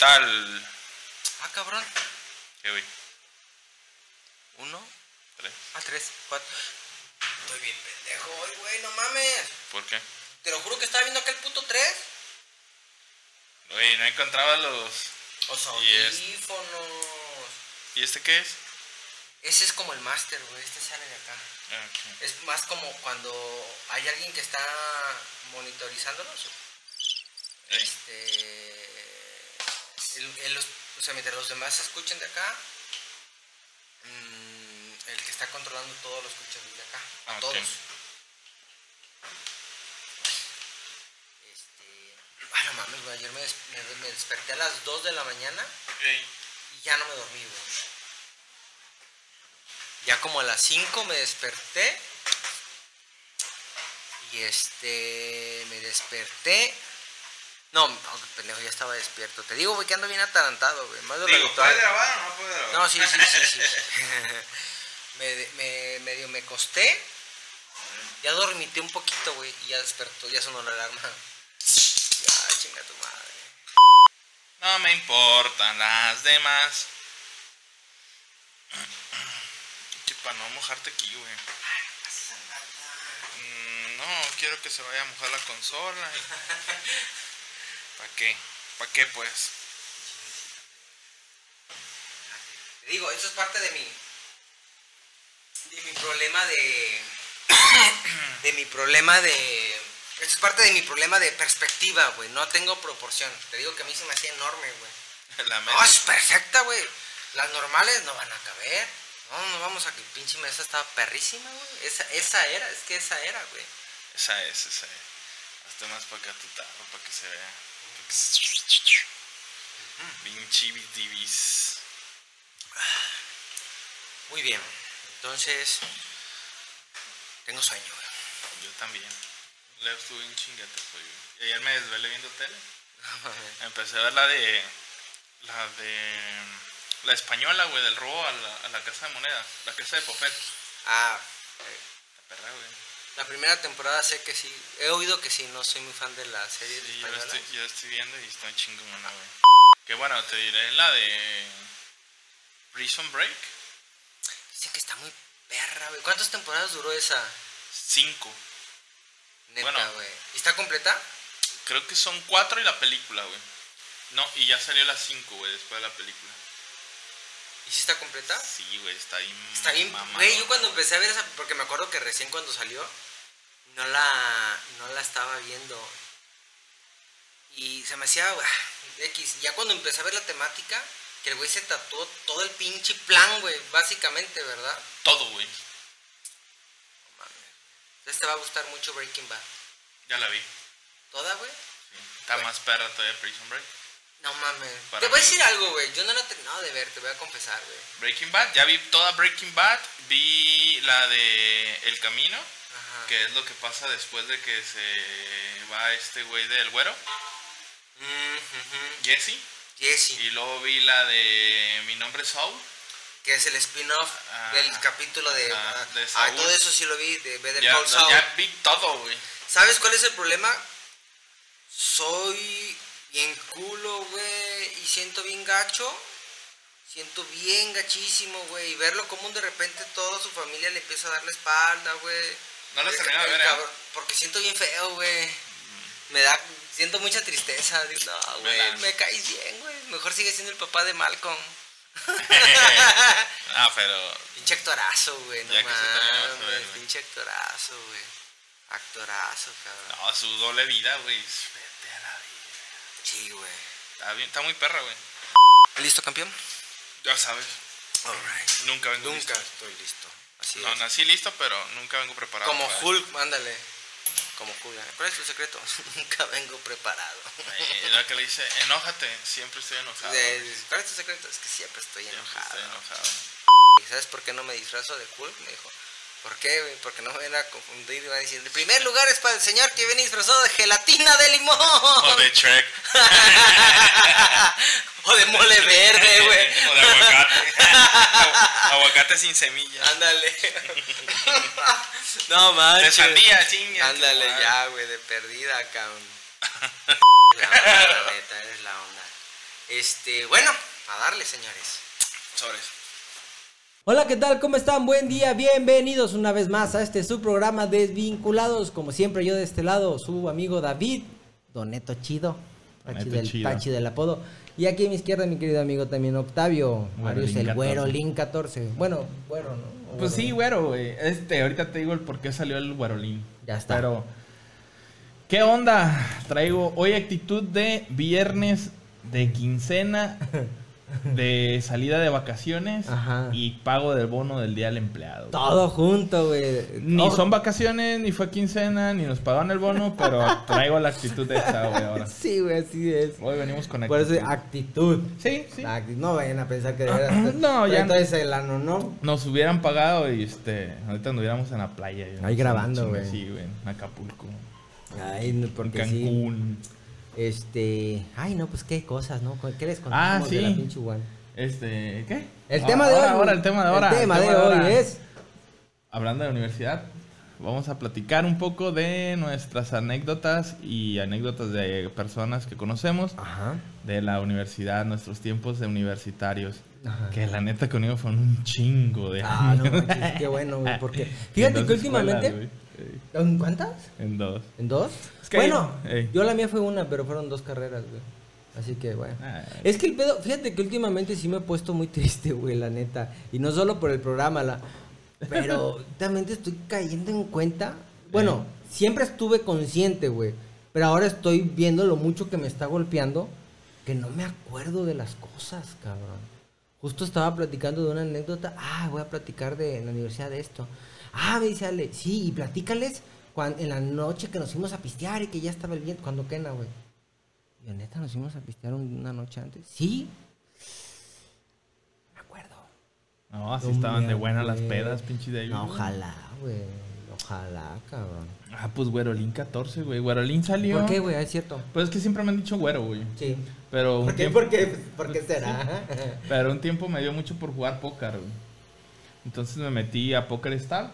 ¿Qué tal? Ah, cabrón. ¿Qué, güey? Uno. Tres. Ah, tres. Cuatro. Estoy bien pendejo hoy, güey, no mames. ¿Por qué? Te lo juro que estaba viendo aquel puto tres. Güey, no encontraba los... Audífonos. ¿Y este qué es? Ese es como el máster, güey. Este sale de acá. Ah, ok. Es más como cuando hay alguien que está monitorizándolos. Ey. Este. el- el- los- o sea, mientras los demás se escuchen de acá, mm, el que está controlando todo lo escucha desde acá. A Ah, ok. todos. Este. Ay, no mames, güey. Ayer me, des- me- me desperté a las 2 de la mañana y ya no me dormí, güey. Ya como a las 5 me desperté. Y este. Me desperté. No, no, pendejo, ya estaba despierto. Te digo, güey, que ando bien atarantado, güey. Más de lo Digo, habitual. ¿puede grabar o no puede grabar? No, sí, sí, sí, sí. sí. me, me, medio me costé. Ya dormité un poquito, güey. Y ya despertó, ya sonó la alarma. Ya, chinga tu madre. No me importan las demás. Que para no mojarte aquí, güey. Mm, no, quiero que se vaya a mojar la consola. ¿Para qué? ¿Para qué, pues? Te digo, eso es parte de mi. De mi problema de. De mi problema de. Esto es parte de mi problema de perspectiva, güey. No tengo proporción. Te digo que a mí se me hacía enorme, güey. La No, mesa. es perfecta, güey. Las normales no van a caber. No, no vamos a que pinche mesa estaba perrísima, güey. Esa, esa era, es que esa era, güey. Esa es, esa es. Hazte más para acá tu tarro para que se vea. Vinci divis. Muy bien. Entonces. Tengo sueño. Yo también. Le estuve en chingate. Y ayer me desvelé viendo tele. Empecé a ver la de. La de. La española, güey, del robo a la, a la casa de moneda. La casa de papel. ah, eh, La perra, güey. La primera temporada sé que sí. He oído que sí, no soy muy fan de la serie Sí, yo la estoy, yo la estoy viendo y está chingona, güey. Que bueno, te diré la de. Prison Break. Dicen que está muy perra, güey. ¿Cuántas temporadas duró esa? Cinco. Neta, Bueno. güey. ¿Y está completa? Creo que son cuatro y la película, güey. No, y ya salió las cinco, güey, después de la película. ¿Y si está completa? Sí, güey, está bien. Está bien, güey, yo cuando empecé a ver esa, porque me acuerdo que recién cuando salió, no la, no la estaba viendo. Y se me hacía, ah, X, ya cuando empecé a ver la temática, que el güey se tatuó todo el pinche plan, güey, básicamente, ¿verdad? Todo, güey. No mames. Entonces te va a gustar mucho Breaking Bad. Ya la vi. ¿Toda, güey? sí. Está más perra todavía Prison Break. No mames. Para te voy a decir algo, güey. Yo no la he terminado de ver, te voy a confesar, güey. Breaking Bad, ya vi toda Breaking Bad. Vi la de El Camino, Ajá. que es lo que pasa después de que se va este güey del güero, Mm. Jesse. Jesse, Y luego vi la de Mi nombre es Saul. que es el spin-off del capítulo de... Ah, Saúl. todo eso sí lo vi, de Better Ya, Call Saul. ya vi todo, güey. ¿Sabes cuál es el problema? Soy bien culo, güey, y siento bien gacho. Siento bien gachísimo, güey. Y verlo como de repente toda su familia le empieza a dar la espalda, güey. No El- terminé de ver, ¿eh? cabrón- Porque siento bien feo, güey. Me da, siento mucha tristeza. Digo, no, güey, me caes bien, güey. Mejor sigue siendo el papá de Malcolm. ah, pero Pinche actorazo, güey, no mames. Pinche actorazo, güey. Actorazo, cabrón. no, su doble vida, güey. Vete a la vida. Sí, güey. Está, bien, está muy perra, güey. ¿Listo, campeón? Ya sabes. Alright. Nunca vengo Nunca listo. estoy listo. Así No, es. nací listo, pero nunca vengo preparado. Como Hulk, ándale. Como Hulk. ¿Cuál es tu secreto? Nunca vengo preparado. Eh, la que le dice, enójate, siempre estoy enojado. De- ¿Cuál es tu secreto? Es que siempre estoy Siempre enojado. estoy enojado. ¿Y ¿Sabes por qué no me disfrazo de Hulk? Me dijo. ¿Por qué, güey? Porque no me van a confundir y van a decir, en primer lugar es para el señor que viene disfrazado de gelatina de limón. O de Shrek. o de mole verde, güey. o de aguacate. aguacate sin semilla. Ándale. no De manches. sandía, chinga. Ándale madre. ya, güey, de perdida, cabrón. La onda, la neta, eres la onda. Este, bueno, a darle, señores. Sobres. Hola, ¿qué tal? ¿Cómo están? Buen día, bienvenidos una vez más a este su programa Desvinculados. Como siempre, yo de este lado, su amigo David, Doneto Chido, Pachi Doneto del, Chido. Pachi del apodo. Y aquí a mi izquierda, mi querido amigo también Octavio, Marius Lin el Güero 14. Lin 14. Bueno, Güero, ¿no? Pues sí, Güero. güero, güey. Este, ahorita te digo el por qué salió el güerolín. Ya está. Pero, ¿qué onda? Traigo hoy actitud de viernes de quincena, de salida de vacaciones Ajá. y pago del bono del día del empleado. güey. Todo junto, güey. Ni son vacaciones, ni fue quincena, ni nos pagaron el bono, pero traigo la actitud de esa, güey, ahora. Sí, güey, así es. Hoy venimos con Por eso, actitud. actitud. Sí, sí. No vayan a pensar que de veras. No, ya- Entonces el ano, ¿no? Nos hubieran pagado y este, ahorita anduviéramos en la playa. Ahí grabando, güey. Sí, güey, en Acapulco, Ay, no, en porque sí. Este. Ay, no, pues qué cosas, ¿no? ¿Qué les Ah, contamos de la sí. pinche One? Este, ¿qué? El Ah, tema de hoy. ahora, Ahora, el tema de ahora. El tema de hoy es. Hablando de universidad, vamos a platicar un poco de nuestras anécdotas y anécdotas de personas que conocemos Ajá. de la universidad, nuestros tiempos de universitarios. Ajá. Que la neta conmigo fueron un chingo de Ah, no, manches, qué bueno, güey. Porque. Fíjate que últimamente. ¿En cuántas? En dos. ¿En dos? Es que bueno, ahí- yo la mía fue una, pero fueron dos carreras, güey. Así que, bueno. Ah, Es que el pedo, fíjate que últimamente sí me he puesto muy triste, güey, la neta. Y no solo por el programa, la... pero también estoy cayendo en cuenta. Bueno, siempre estuve consciente, güey. Pero ahora estoy viendo lo mucho que me está golpeando que no me acuerdo de las cosas, cabrón. Justo estaba platicando de una anécdota. Ah, voy a platicar de en la universidad de esto. Ah, me dice Ale, sí, y platícales cuan- en la noche que nos fuimos a pistear y que ya estaba el viento. Cuando quena, güey. Y neta, nos fuimos a pistear un- una noche antes. Sí. Me acuerdo. No, así estaban de buenas las pedas, pinche de No, ojalá, güey. Ojalá, cabrón. Ah, pues Güerolín 14, güey. Güerolín salió. ¿Por qué, güey? Ah, Es cierto. Pues es que siempre me han dicho güero, güey. Sí. Pero ¿Por qué? tiempo, ¿Por qué? ¿Por qué será? pero un tiempo me dio mucho por jugar póker, güey. Entonces me metí a Poker Star,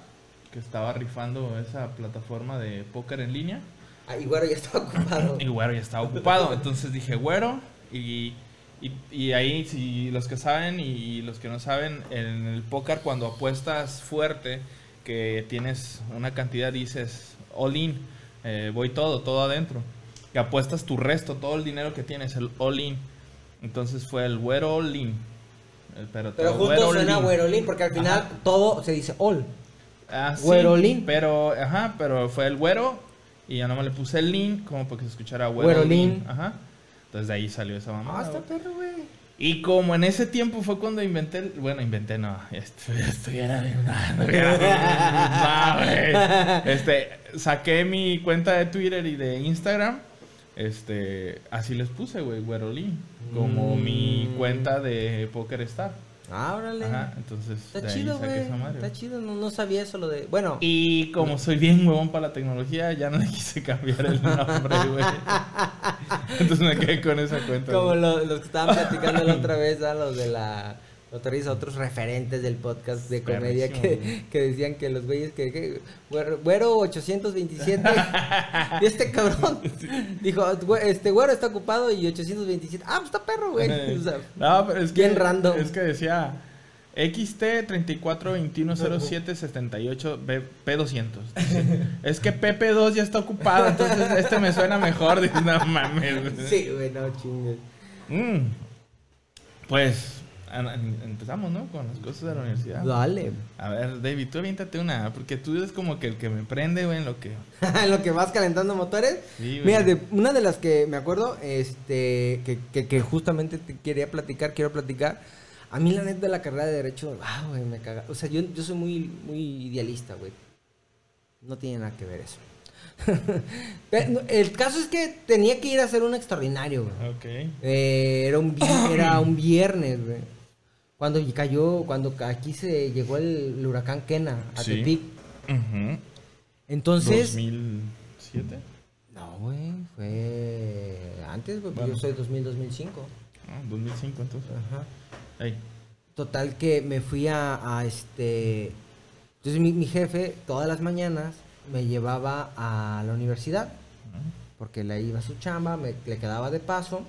que estaba rifando esa plataforma de póker en línea. Ah, y güero, ya estaba ocupado. Y güero ya estaba ocupado. Entonces dije, güero. Y, y, y ahí, si los que saben y los que no saben, en el póker cuando apuestas fuerte, que tienes una cantidad, dices all in, eh, voy todo, todo adentro. Que apuestas tu resto, todo el dinero que tienes, el all in. Entonces fue el güero all in. Pero Pero todo justo güero suena all in. porque al final Ajá. todo se dice all. Ah, sí, Güerolín. Pero, ajá, pero fue el güero y ya no me le puse el lin como para que se escuchara güero. Güerolín. lin. Ajá. Entonces de ahí salió esa mamá. Ah, está perro, güey. Y como en ese tiempo fue cuando inventé, el- bueno, inventé, no, esto, esto ya era de no, güey. Este, saqué mi cuenta de Twitter y de Instagram, este, así les puse, güey, güerolín, como Mm. mi cuenta de Poker Star. Ah, órale. Ajá, entonces Está chido, güey. Está chido, no, no sabía eso lo de. Bueno. Y como soy bien huevón para la tecnología, ya no le quise cambiar el nombre, güey. Entonces me quedé con esa cuenta. Como güey. lo- los que estaban platicando la otra vez, a los de la. Vez otros referentes del podcast de comedia que, que decían que los güeyes que. que güero, güero 827. y este cabrón dijo: "Güe- Este güero está ocupado y 827. Ah, pues está perro, güey. O sea, no, pero es que, bien random. Es que decía XT 34210778 B- P200. Dice, es que PP2 ya está ocupado, entonces este me suena mejor. Dice, no mames. sí, güey, no chingues. Mm. Pues empezamos, ¿no? Con las cosas de la universidad. Dale. A ver, David, tú aviéntate una, porque tú eres como que el que me prende, güey, en lo que... en lo que vas calentando motores. Sí. Mira, de, una de las que me acuerdo, este, que, que, que justamente te quería platicar, quiero platicar. A mí la neta de la carrera de derecho, ah, güey, me caga. O sea, yo, yo soy muy, muy idealista, güey. No tiene nada que ver eso. Pero, el caso es que tenía que ir a hacer un extraordinario, güey. Ok. Eh, era, un, era un viernes, güey. Cuando cayó, cuando aquí se llegó el, el huracán Kena a Sí. Tepic. Ujú. Entonces, 2007. No, güey, fue antes, güey, Bueno. yo soy 2000, 2005. Ah, 2005 entonces. Ajá. Total que me fui a, a este... Entonces mi, mi jefe todas las mañanas me llevaba a la universidad, porque le iba a su chamba, me, le quedaba de paso.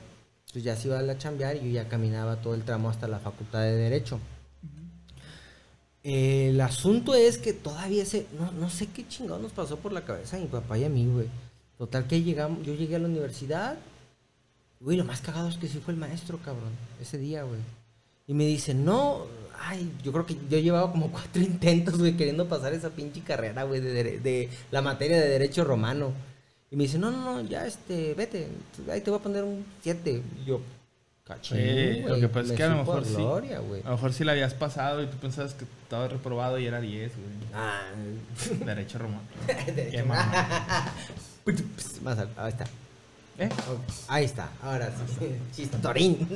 Entonces ya se iba a chambear y yo ya caminaba todo el tramo hasta la facultad de Derecho. El asunto es que todavía ese, no, no sé qué chingado nos pasó por la cabeza a mi papá y a mí, güey. Total que llegamos, yo llegué a la universidad, güey, lo más cagado es que sí fue el maestro, cabrón, ese día, güey. Y me dice, no, ay, yo creo que yo llevaba como cuatro intentos, güey, queriendo pasar esa pinche carrera, güey, de la materia de Derecho Romano. Y me dice, no, no, no, ya, este, vete, ahí te voy a poner un 7. Yo, cachín, Sí, lo que pasa es que a lo mejor sí. gloria, güey. A lo mejor sí la habías pasado y tú pensabas que estaba reprobado y era 10, güey. Ah, Derecho romano. Derecho. Mamá. Más al- ahí está. ¿Eh? Ahí está, ahora sí. Chistorín.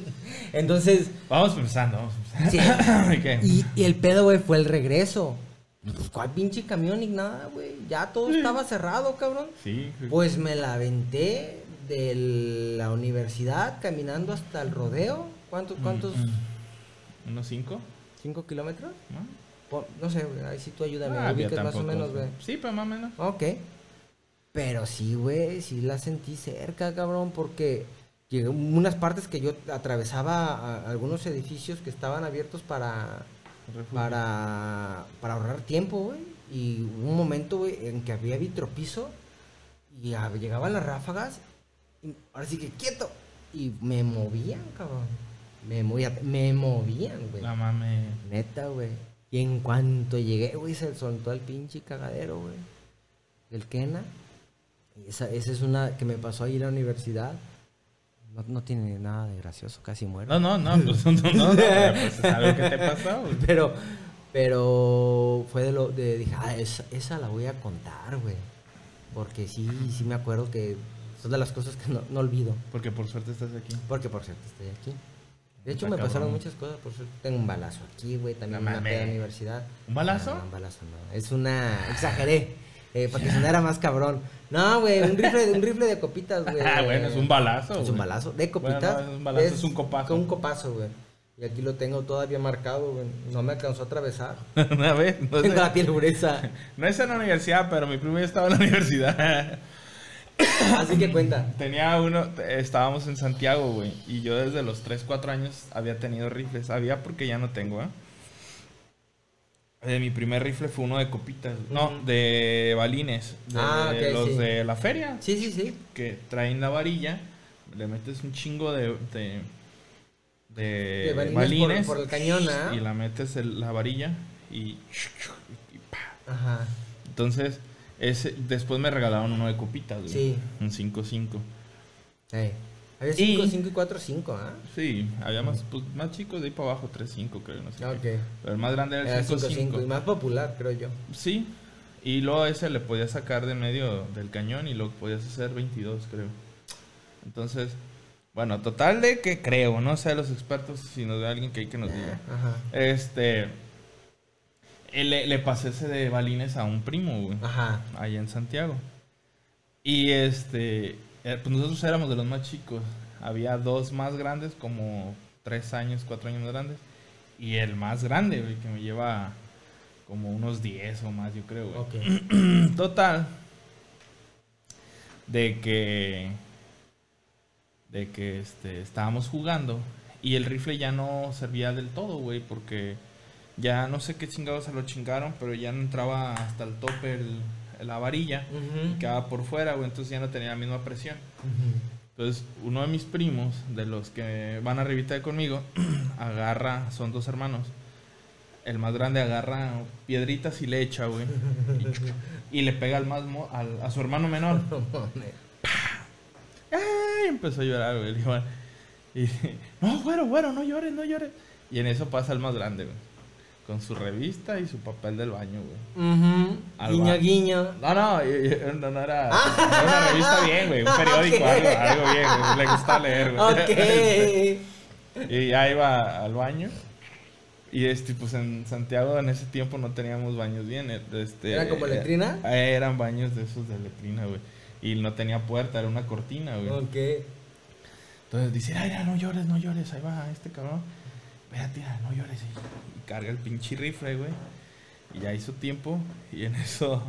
Entonces, Vamos pensando, vamos sí. pensando. Y, y el pedo, güey, fue el regreso. Pues, ¿cuál pinche camión ni nada, güey? Ya todo estaba cerrado, cabrón. Sí, Pues me la aventé de la universidad caminando hasta el rodeo. ¿Cuántos? ¿Cuántos? Mm, mm. ¿Unos 5? ¿Cinco kilómetros? ¿No? Sé, güey, ahí sí tú ayúdame. Ah, ubicas más o menos, güey. Sí, pero más o menos. Ok. Pero sí, güey, sí la sentí cerca, cabrón, porque llegué unas partes que yo atravesaba a- algunos edificios que estaban abiertos para, para, para ahorrar tiempo, güey. Y hubo un momento, güey, en que había vitropiso y a- llegaban las ráfagas y ahora sí que quieto. Y me movían, cabrón. Me movían, me movían, güey. La mame. Neta, güey. Y en cuanto llegué, güey, se soltó el pinche cagadero, güey. Del Kena. Y esa, esa es una que me pasó ahí en la universidad. No, no tiene nada de gracioso, casi muero. No, no, no, pues no, no, no, pero, pues es algo que te pasó. Pero, pero fue de lo de dije, ah, esa, esa la voy a contar, güey. Porque sí, sí me acuerdo que son de las cosas que no, no olvido. Porque por suerte estás aquí. Porque por cierto estoy aquí. De hecho Está me pasaron muchas cosas, por suerte. Tengo un balazo aquí, güey, también No una peda mames. universidad. ¿Un balazo? No, un balazo no. Es una. Exageré. Eh, para que sonara más cabrón. No, güey, un rifle, un rifle de copitas, güey. Ah, bueno, es un balazo, Es un balazo. De Bueno, copitas. no, es un balazo, es un copazo. Un copazo, güey. Y aquí lo tengo todavía marcado, güey. No me alcanzó a atravesar. Una vez, no, Tengo sé. la piel gruesa. no es en la universidad, pero mi primo ya estaba en la universidad. Así que cuenta. Tenía uno, estábamos en Santiago, güey, y yo desde los 3, 4 años había tenido rifles. Había porque ya no tengo, ¿eh? Eh, mi primer rifle fue uno de copitas, no, de balines, de Ah, ok, los sí. de la feria, Sí, sí, sí. que traen la varilla, le metes un chingo de, de, de De balines balines, por- por el cañón, ¿ah? y la metes en la varilla y. Ajá. Entonces, ese, después me regalaron uno de copitas, güey. Sí. Un 5-5. Eh. Había Y- 5, 5 y 4, 5, ¿ah? Sí, había más, pues, más chicos de ahí para abajo, 3-5 creo, no sé. Ok. qué. Pero el más grande era el 5, 5. Y 5-5. más popular, creo yo. Sí, y luego ese le podías sacar de medio del cañón y lo podías hacer 22, creo. Entonces, bueno, total de que creo, no sé los expertos, si nos ve alguien que hay que nos diga. Ajá. Este, eh, le, le pasé ese de balines a un primo, güey. Ajá. allá en Santiago. Y este, eh, pues nosotros éramos de los más chicos. Había dos más grandes, como tres años, cuatro años más grandes. Y el más grande, güey, que me lleva como unos 10 o más, yo creo, güey. Ok. Total. De que. De que este, estábamos jugando. Y el rifle ya no servía del todo, güey. Porque ya no sé qué chingados se lo chingaron. Pero ya no entraba hasta el tope el- la varilla. Ujú. Y quedaba por fuera, güey. Entonces ya no tenía la misma presión. Entonces, uno de mis primos, de los que van arribita de conmigo, agarra, son dos hermanos. El más grande agarra piedritas y le echa, güey. Y, y le pega al más mo- al- a su hermano menor. ¡Ay! Empezó a llorar, güey. Y no, güero, güero, no llores, no llores. Y en eso pasa el más grande, güey. Con su revista y su papel del baño, güey. Ujú. Al Guiño, ba- guiño. No, no, no, no era, no era una revista bien, güey. Un periódico, algo, algo bien, güey. Le gusta leer, güey. Ok. Y ya iba al baño. Y este, pues en Santiago en ese tiempo no teníamos baños bien. eh, Este, ¿Era como letrina? eh, eran baños de esos de letrina, güey. Y no tenía puerta, era una cortina, güey. Ok. Entonces dice, ay, no llores, no llores, ahí va este cabrón. Espérate, no llores. Carga el pinche rifle, güey. Y ya hizo tiempo. Y en eso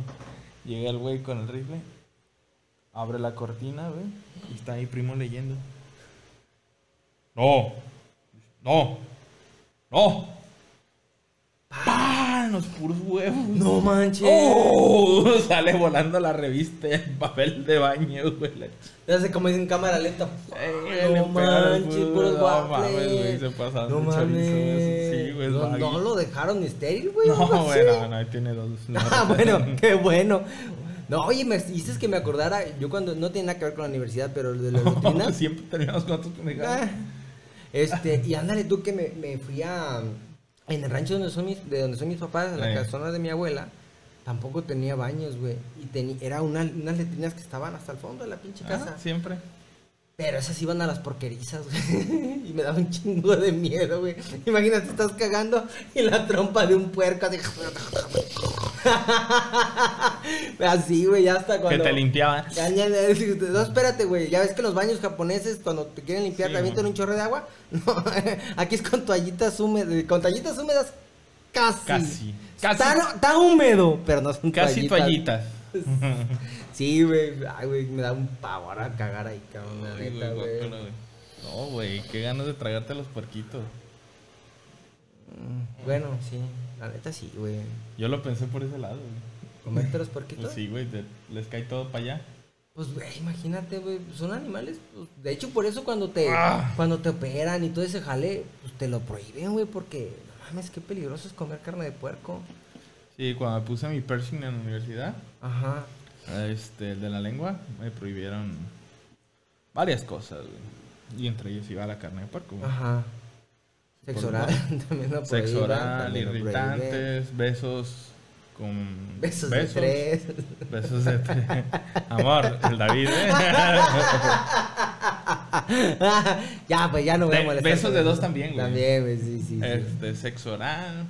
llega el güey con el rifle. Abre la cortina, güey. Y está ahí primo leyendo. No. No. No. ¡Pah! Los puros huevos. No manches. ¡Oh! Sale volando la revista en papel de baño, güey. La Ya sé como dicen cámara lenta. Le no manches, el puros. No mames, waffles. güey, se pasaron No chorizo, mames. sí, güey, no, lo dejaron estéril, güey. No, güey, así. no, ahí tiene dos. no, Ah, bueno, qué bueno. No, oye, me hiciste que me acordara, yo cuando, no tiene nada que ver con la universidad, pero de las rutinas. Siempre terminamos con otros pendejadas. Ah, Este, y ándale tú que me, me fui a. En el rancho donde son mis, de donde son mis papás, en la Eh. casona de mi abuela, tampoco tenía baños, güey. Y teni- era una, unas letrinas que estaban hasta el fondo de la pinche casa. Ah, siempre. Pero esas iban a las porquerizas, güey. Y me daba un chingo de miedo, güey. Imagínate, estás cagando y la trompa de un puerco así. Así, güey, ya hasta Que cuando. te limpiaban. No, espérate, güey. Ya ves que los baños japoneses, cuando te quieren limpiar, Sí, te avientan un chorro de agua. No, aquí es con toallitas húmedas. Con toallitas húmedas, casi. Casi. Casi. Está, está húmedo, pero no son Casi toallitas. toallitas. Sí, güey. Ay, güey, me da un pavor a cagar ahí, cabrón. La Ay, neta, güey, güey. guácala, güey. No, güey, qué ganas de tragarte a los puerquitos. Mm, Bueno, sí. La neta sí, güey. Yo lo pensé por ese lado, güey. ¿Comerte los puerquitos? Pues sí, güey, te- les cae todo para allá. Pues, güey, imagínate, güey, son animales. pues, de hecho, por eso cuando te, Ah. cuando te operan y todo ese jale, pues te lo prohíben, güey, porque no mames, qué peligroso es comer carne de puerco. Sí, cuando me puse mi piercing en la universidad, Ajá. Este, el de la lengua, me prohibieron varias cosas, güey. Y entre ellos iba la carne de puerco, güey. Ajá. Sexo Por oral también lo Sexo oral, también lo prohíben. irritantes, besos con... Besos, de tres. Besos de tres. Amor, el David, ¿eh? ya, pues ya no voy a De- molestar. besos de dos también, güey. También, güey, sí, sí. sí. Este, sexo oral,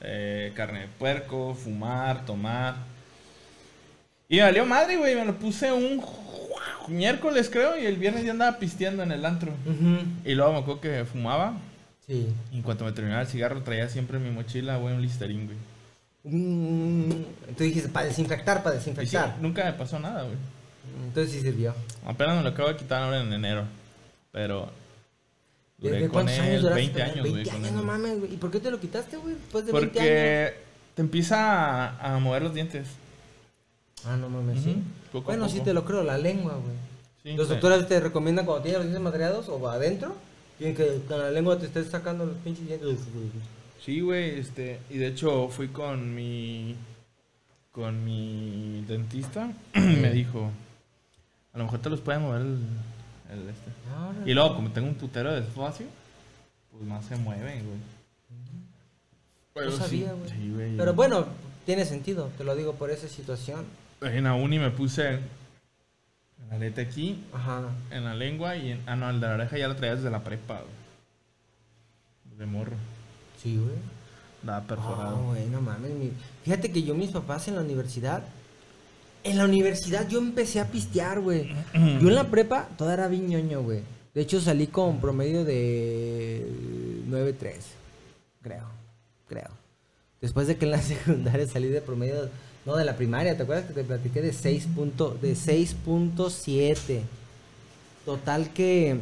eh, carne de puerco, fumar, tomar. Y me valió madre, güey. Me lo puse un miércoles, creo, y el viernes ya andaba pisteando en el antro. Ujú. Y luego me acuerdo que fumaba. Sí. Y en cuanto me terminaba el cigarro, traía siempre en mi mochila, güey, un listerín, güey. Mm, Tú dijiste, para desinfectar, para Y sí, desinfectar. nunca me pasó nada, güey. Entonces sí sirvió. Apenas me lo acabo de quitar ahora en enero. Pero. Duré ¿Desde con cuántos años él duraste 20 con él? años, 20 güey. años, no mames, güey. ¿Y por qué te lo quitaste, güey? Después de 20 años. Porque te empieza a, a mover los dientes. Ah, no mames, sí. Poco Bueno, sí te lo creo, la lengua, güey. Sí, Los doctores te recomiendan cuando tienes los dientes madreados o adentro, tienen que con la lengua te estés sacando los pinches dientes. Sí, güey, este, y de hecho fui con mi con mi dentista, me dijo, a lo mejor te los puede mover el, el este. Y luego como tengo un putero de espacio, pues más se mueven, güey. No sabía, güey. Sí, güey. Pero bueno, tiene sentido, te lo digo por esa situación. En la uni me puse en la arete aquí, Ajá. en la lengua y en, ah no, el de la oreja ya lo traía desde la prepa, güey. De morro. Sí, güey. Nada perforado. Ah, güey, no mames. mi- Fíjate que yo, mis papás en la universidad. En la universidad yo empecé a pistear, güey. Yo en la prepa toda era bien ñoño, güey. De hecho salí con promedio de 9.3. Creo. Creo. Después de que en la secundaria salí de promedio. No, de la primaria. ¿Te acuerdas que te platiqué de 6. punto- de 6.7? Total que.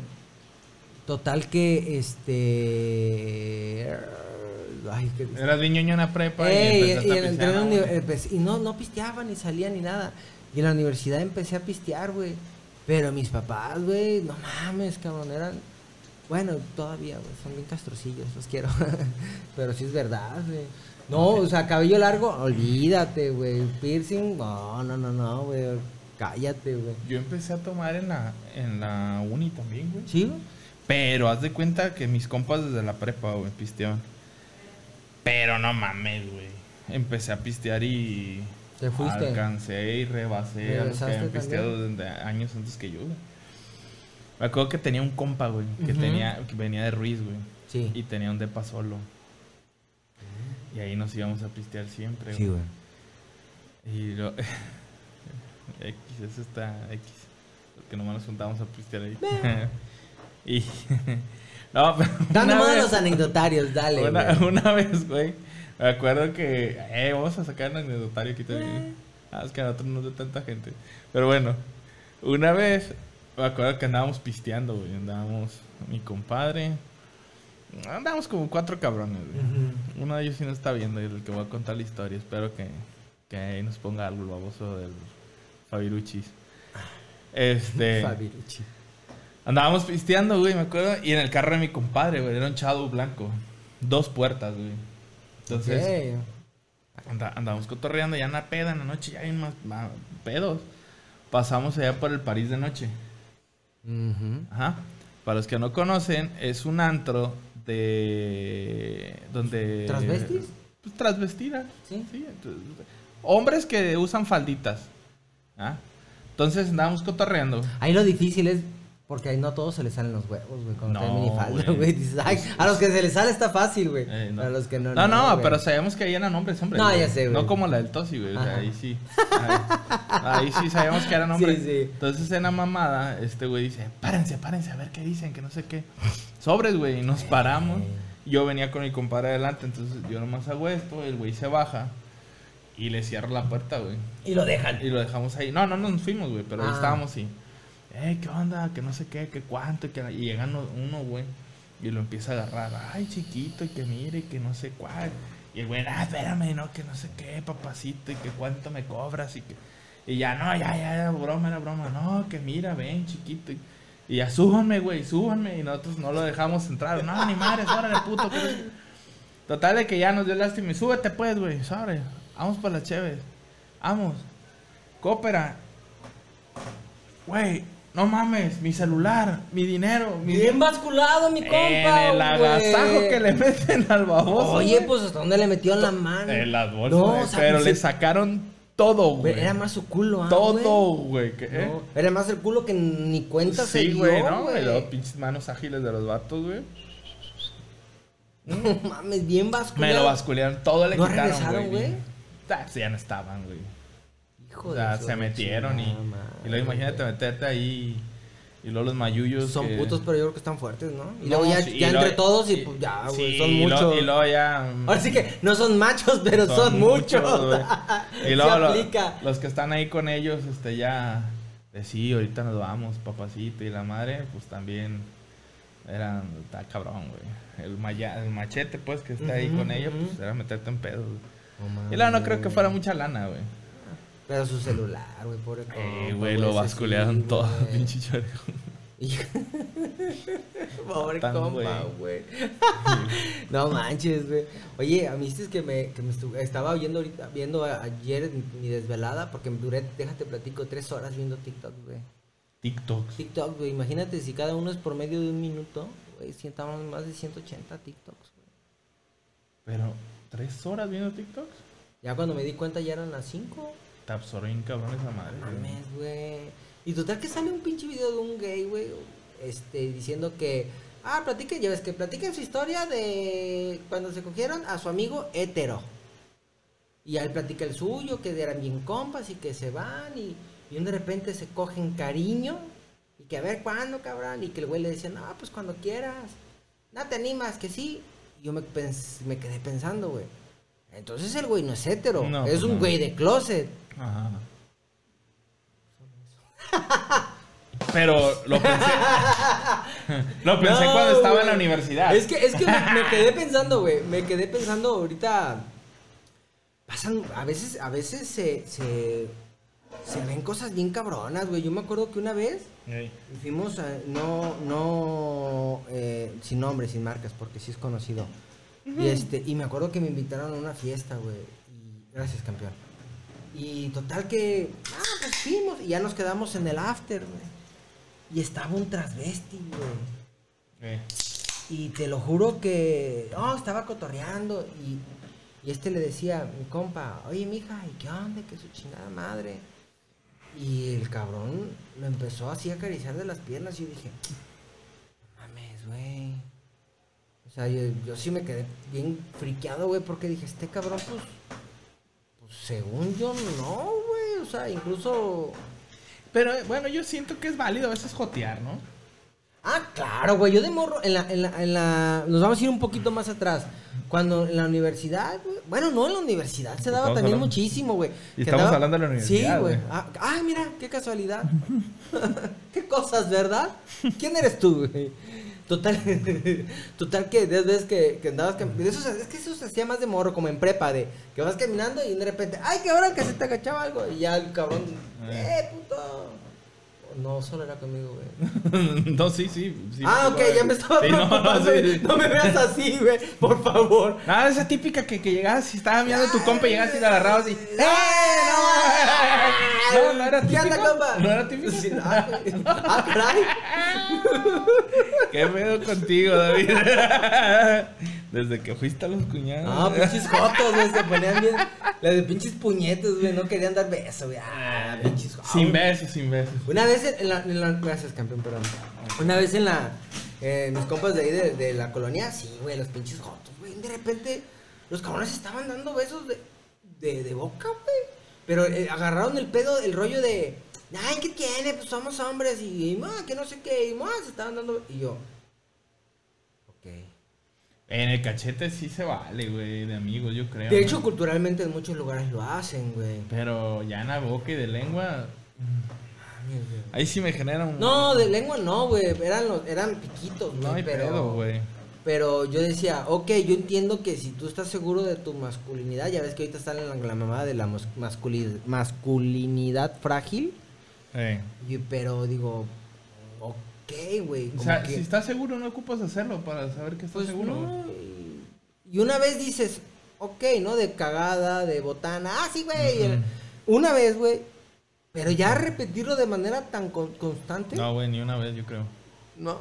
Total que este. Ay, que. Eras bien ñoño en la prepa Ey, y y, a pistear, en ¿no, y no, no pisteaba ni salía ni nada. Y en la universidad empecé a pistear, güey. Pero mis papás, güey, no mames, cabrón, eran... Bueno, todavía, güey, son bien castrocillos, los quiero. Pero sí es verdad, güey. No, o sea, cabello largo, olvídate, güey. Piercing, no, no, no, no, güey. Cállate, güey. Yo empecé a tomar en la, en la uni también, güey. ¿Sí, güey? Pero haz de cuenta que mis compas desde la prepa, güey, pisteaban. Pero no mames, güey. Empecé a pistear y. Te fuiste. Alcancé y rebasé a los que ¿Regresaste habían pisteado desde años antes que yo, güey. Me acuerdo que tenía un compa, güey, que, tenía, que venía de Ruiz, güey. Sí. Y tenía un depa solo. Y ahí nos íbamos a pistear siempre, Sí, güey. Y lo... X, eso está X. Porque nomás nos juntamos a pistear ahí. y... no, pero... Dando una más vez- los anecdotarios, dale, una, güey. una vez, güey, me acuerdo que... Eh, vamos a sacar un anecdotario aquí también. Ah, es que a nosotros no es de tanta gente. Pero bueno, una vez... Me acuerdo que andábamos pisteando, güey. Andábamos mi compadre. Andamos como cuatro cabrones, güey. Uno de ellos sí nos está viendo y es el que voy a contar la historia. Espero que, que ahí nos ponga algo el baboso del Fabiruchis. Este. Fabiruchi. Andábamos pisteando, güey, me acuerdo. Y en el carro de mi compadre, güey, era un chado blanco. Dos puertas, güey. Entonces, Ok. anda- andábamos cotorreando ya en la peda, en la noche ya hay más, más pedos. Pasamos allá por el París de noche. Ajá. Para los que no conocen, es un antro de. donde. ¿Transvestis? Pues. Sí. entonces, hombres que usan falditas. ¿Ah? Entonces andábamos cotorreando. Ahí lo difícil es porque ahí no a todos se les salen los huevos, güey, cuando No, traen minifalda, güey. Dices, ay, a los que se les sale está fácil, güey. Eh, no. A los que no. No, no, pero sabíamos que ahí eran hombres, hombres. No, güey. ya sé, güey. No como la del Tosi, güey. O sea, Ajá. ahí sí. Ahí, ahí sí sabíamos que eran hombres. Sí, sí. Entonces en la mamada, este güey dice, párense, párense, a ver qué dicen, que no sé qué. Sobres, güey. Y nos paramos. Yo venía con mi compadre adelante, entonces yo nomás hago esto, el güey se baja y le cierro la puerta, güey. Y lo dejan. Y lo dejamos ahí. No, no nos fuimos, güey, pero ahí Ah. estábamos y. Eh, ¿qué onda? Que no sé qué, que cuánto. Que... Y llega uno, güey. Y lo empieza a agarrar. Ay, chiquito, y que mire, que no sé cuál. Y el güey, ah, espérame, no, que no sé qué, papacito, y que cuánto me cobras. Y que. Y ya, no, ya, ya, ya, broma, era broma. No, que mira, ven, chiquito. Y, ya, súbanme, güey, súbanme. Y nosotros no lo dejamos entrar. No, ni madres, órale, puto. que. Total de que ya nos dio lástima. y Súbete, pues, güey, sobre. Vamos para las cheves. Vamos. Coopera. Güey, no mames, mi celular, mi dinero, mi Bien basculado, mi compa. En el agasajo que le meten al baboso. Oye, güey. pues hasta dónde le metió la mano. En las bolsas, No, güey, o sea, pero pues, le se- sacaron todo, güey. Era más su culo, ah, Todo, güey. ¿eh? No, era más el culo que ni cuenta se Sí, dio, güey, ¿no? güey. Luego pinches manos ágiles de los vatos, güey. No mames, bien basculado. Me lo basculearon, todo le ¿No quitaron, regresaron, güey? güey. Ah, sí, ya no estaban, güey. Hijo O sea, se metieron y, y luego imagínate meterte ahí y luego los mayuyos. Son que- putos, pero yo creo que están fuertes, ¿no? Y No, luego ya, sí, ya entre todos y pues ya, güey, sí, son y muchos. Y luego ya. mm, Ahora sí que no son machos, pero son, muchos. Se Y luego lo- los que están ahí con ellos, este, ya. De sí, ahorita nos vamos, papacito. Y la madre, pues también. Eran. Está cabrón, güey. El, maya- el machete, pues, que está ahí con ellos, pues era meterte en pedo. No Y luego no creo que fuera mucha lana, güey. Pero su celular, güey, pobre Eh, güey, lo basculearon sí, todo, pinche chorejo. Pobre Tan compa, güey. no manches, güey. Oye, a mí es que me, que me estu- estaba viendo ahorita, viendo ayer mi desvelada, porque me duré, déjate platico, tres horas viendo TikTok, güey. TikToks. TikTok, güey, imagínate si cada uno es por medio de un minuto, güey, sientamos más de 180 TikToks, güey. Pero, ¿tres horas viendo TikToks? Ya cuando me di cuenta ya eran las 5. Te absorben bien cabrón esa madre. Mames, güey. Y total que sale un pinche video de un gay, güey, este, diciendo que, ah, platiquen, ya ves que platiquen su historia de cuando se cogieron a su amigo hétero. Y él platica el suyo, que eran bien compas y que se van y, y de repente se cogen cariño. Y que a ver cuándo, cabrón. Y que el güey le decía, no, pues cuando quieras. No te animas, que sí. Y yo me, me quedé pensando, güey. Entonces el güey no es hétero, No, es pues un no. güey de closet. Ajá. Pero lo pensé. lo pensé No, cuando estaba en la universidad. Es que, es que me, me quedé pensando, güey. Me quedé pensando ahorita. Pasan, a veces, a veces se, se, se ven cosas bien cabronas, güey. Yo me acuerdo que una vez fuimos a, no, no, eh, sin nombre, sin marcas, porque sí es conocido. Y este, y me acuerdo que me invitaron a una fiesta, güey. Gracias, campeón. Y total que, ah, pues fuimos y ya nos quedamos en el after, güey. Y estaba un transvesti, güey. Ey. Y te lo juro que. Oh, estaba cotorreando. Y, y este le decía, mi compa, oye, mija, ¿y qué onda? Que su chingada madre. Y el cabrón lo empezó así a acariciar de las piernas. Y yo dije, no mames, güey. O sea, yo, yo sí me quedé bien friqueado, güey, porque dije, este cabrón, pues. Pues según yo, no, güey. O sea, incluso. Pero eh, bueno, yo siento que es válido a veces jotear, ¿no? Ah, claro, güey. Yo de morro, en la, en la, en la, nos vamos a ir un poquito más atrás. Cuando en la universidad, güey, bueno, no en la universidad, se daba Estamos también hablando- muchísimo, güey. Y Que estamos hablando de la universidad, Sí, güey. güey. Ah, ah, mira, qué casualidad. qué cosas, ¿verdad? ¿Quién eres tú, güey? Total, total que de veces que, que andabas cam- de eso es que eso se hacía más de morro, como en prepa, de que vas caminando y de repente, ay cabrón, que se te agachaba algo. Y ya el cabrón, eh, puto. No, solo era conmigo, güey. no, sí, sí. sí ah, ok, ya me estaba Sí, no, preocupando. sí. No me veas así, güey, por favor. Nada, esa típica que, que llegabas y estaba mirando tu compa y llegabas y la agarrabas y. ¡Eh! No, no, no era ¿Qué típico. anda, compa? No era típico. Sí, ah, ah, caray. ¿Qué pedo contigo, David? Desde que fuiste a los cuñados. No, pinches jotos, güey, se ponían bien. Las de pinches puñetes, güey, no querían dar beso, güey. Ah, pinches jotos. Sin besos, sin besos. Una vez en la, en la- Gracias, campeón, perdón. Una vez en la. eh, mis compas de ahí de, de la colonia, sí, güey, los pinches jotos, güey. De repente, los cabrones estaban dando besos de, de, de boca, güey. Pero eh, agarraron el pedo, el rollo de. Ay, ¿qué tiene? Pues somos hombres y, y, ma, que no sé qué. Y más, se estaban dando. Y yo. Ok. En el cachete sí se vale, güey, de amigos, yo creo. De ¿no? hecho, culturalmente en muchos lugares lo hacen, güey. Pero ya en la boca y de lengua. Mames, güey. Ahí sí me genera un. No, de lengua no, güey. Eran, los, eran piquitos, güey. No hay pero, pedo, güey. Pero yo decía, ok, yo entiendo que si tú estás seguro de tu masculinidad, ya ves que ahorita está la, la mamada de la mos- masculi- masculinidad frágil. Eh. y- pero digo, ok, güey. O sea, que, si estás seguro, no ocupas hacerlo para saber que estás pues, seguro. no, güey. y, una vez dices, ok, ¿no? De cagada, de botana. Ah, sí, güey. Una vez, güey. Pero ya repetirlo de manera tan con- constante. No, güey, ni una vez, yo creo. No.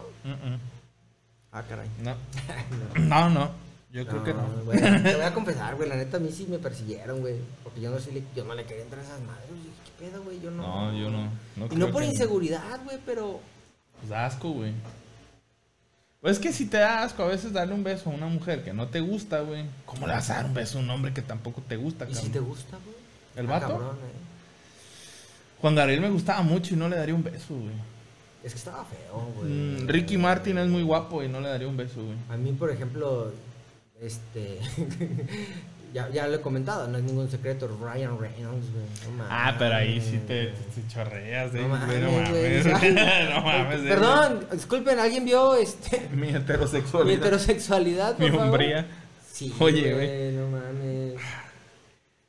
Ah, caray. No. No, no. Yo creo que no. güey, te voy a confesar, güey, la neta a mí sí me persiguieron, güey. Porque yo no, sí le, yo no le quería entrar a esas madres. ¿Qué pedo, güey? Yo no. No, yo no. no y no por inseguridad, güey, pero. Pues da asco, güey. Pues es que si te da asco a veces darle un beso a una mujer que no te gusta, güey. ¿Cómo le vas a dar un beso a un hombre que tampoco te gusta, ¿Y cabrón? si te gusta, güey? ¿El Ah, vato? cabrón, eh. Juan Gabriel me gustaba mucho y no le daría un beso, güey. Es que estaba feo, güey. Mm, Ricky Martin es muy guapo y no le daría un beso, güey. A mí, por ejemplo, este. ya, ya lo he comentado, no es ningún secreto. Ryan Reynolds, güey. No mames. Ah, pero ahí sí te, te, te chorreas, No eh, güey. No mames, güey. mames. no mames. eh, Perdón, disculpen, ¿alguien vio este. Mi mi heterosexualidad. heterosexualidad, por Mi hombría. Sí, Oye, güey. No mames.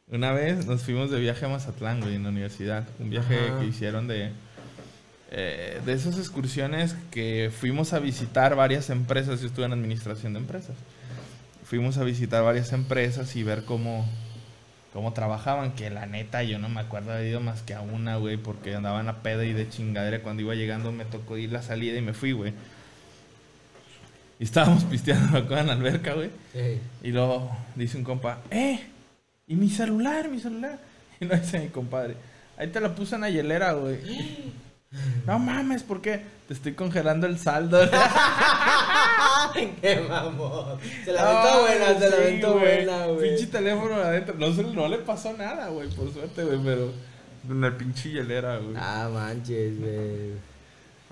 Una vez nos fuimos de viaje a Mazatlán, güey, en la universidad. Un viaje Ajá. que hicieron de... eh, de esas excursiones que fuimos a visitar varias empresas. Yo estuve en administración de empresas. Fuimos a visitar varias empresas y ver cómo, cómo trabajaban. Que la neta yo no me acuerdo de ido más que a una, güey, porque andaba en la peda y de chingadera. Cuando iba llegando me tocó ir la salida y me fui, güey. Y estábamos pisteando acá en la alberca, güey. Ey. Y luego dice un compa, ¡eh! ¿Y mi celular, mi celular? Y no dice mi compadre, ahí te la puse en la hielera, güey. No mames, ¿por qué? Te estoy congelando el saldo. ¡Qué mamón! Se la aventó buena, se la aventó buena, güey. Pinche teléfono adentro. No, no le pasó nada, güey, por suerte, güey, pero en la pinche hielera, güey. Ah, manches, güey.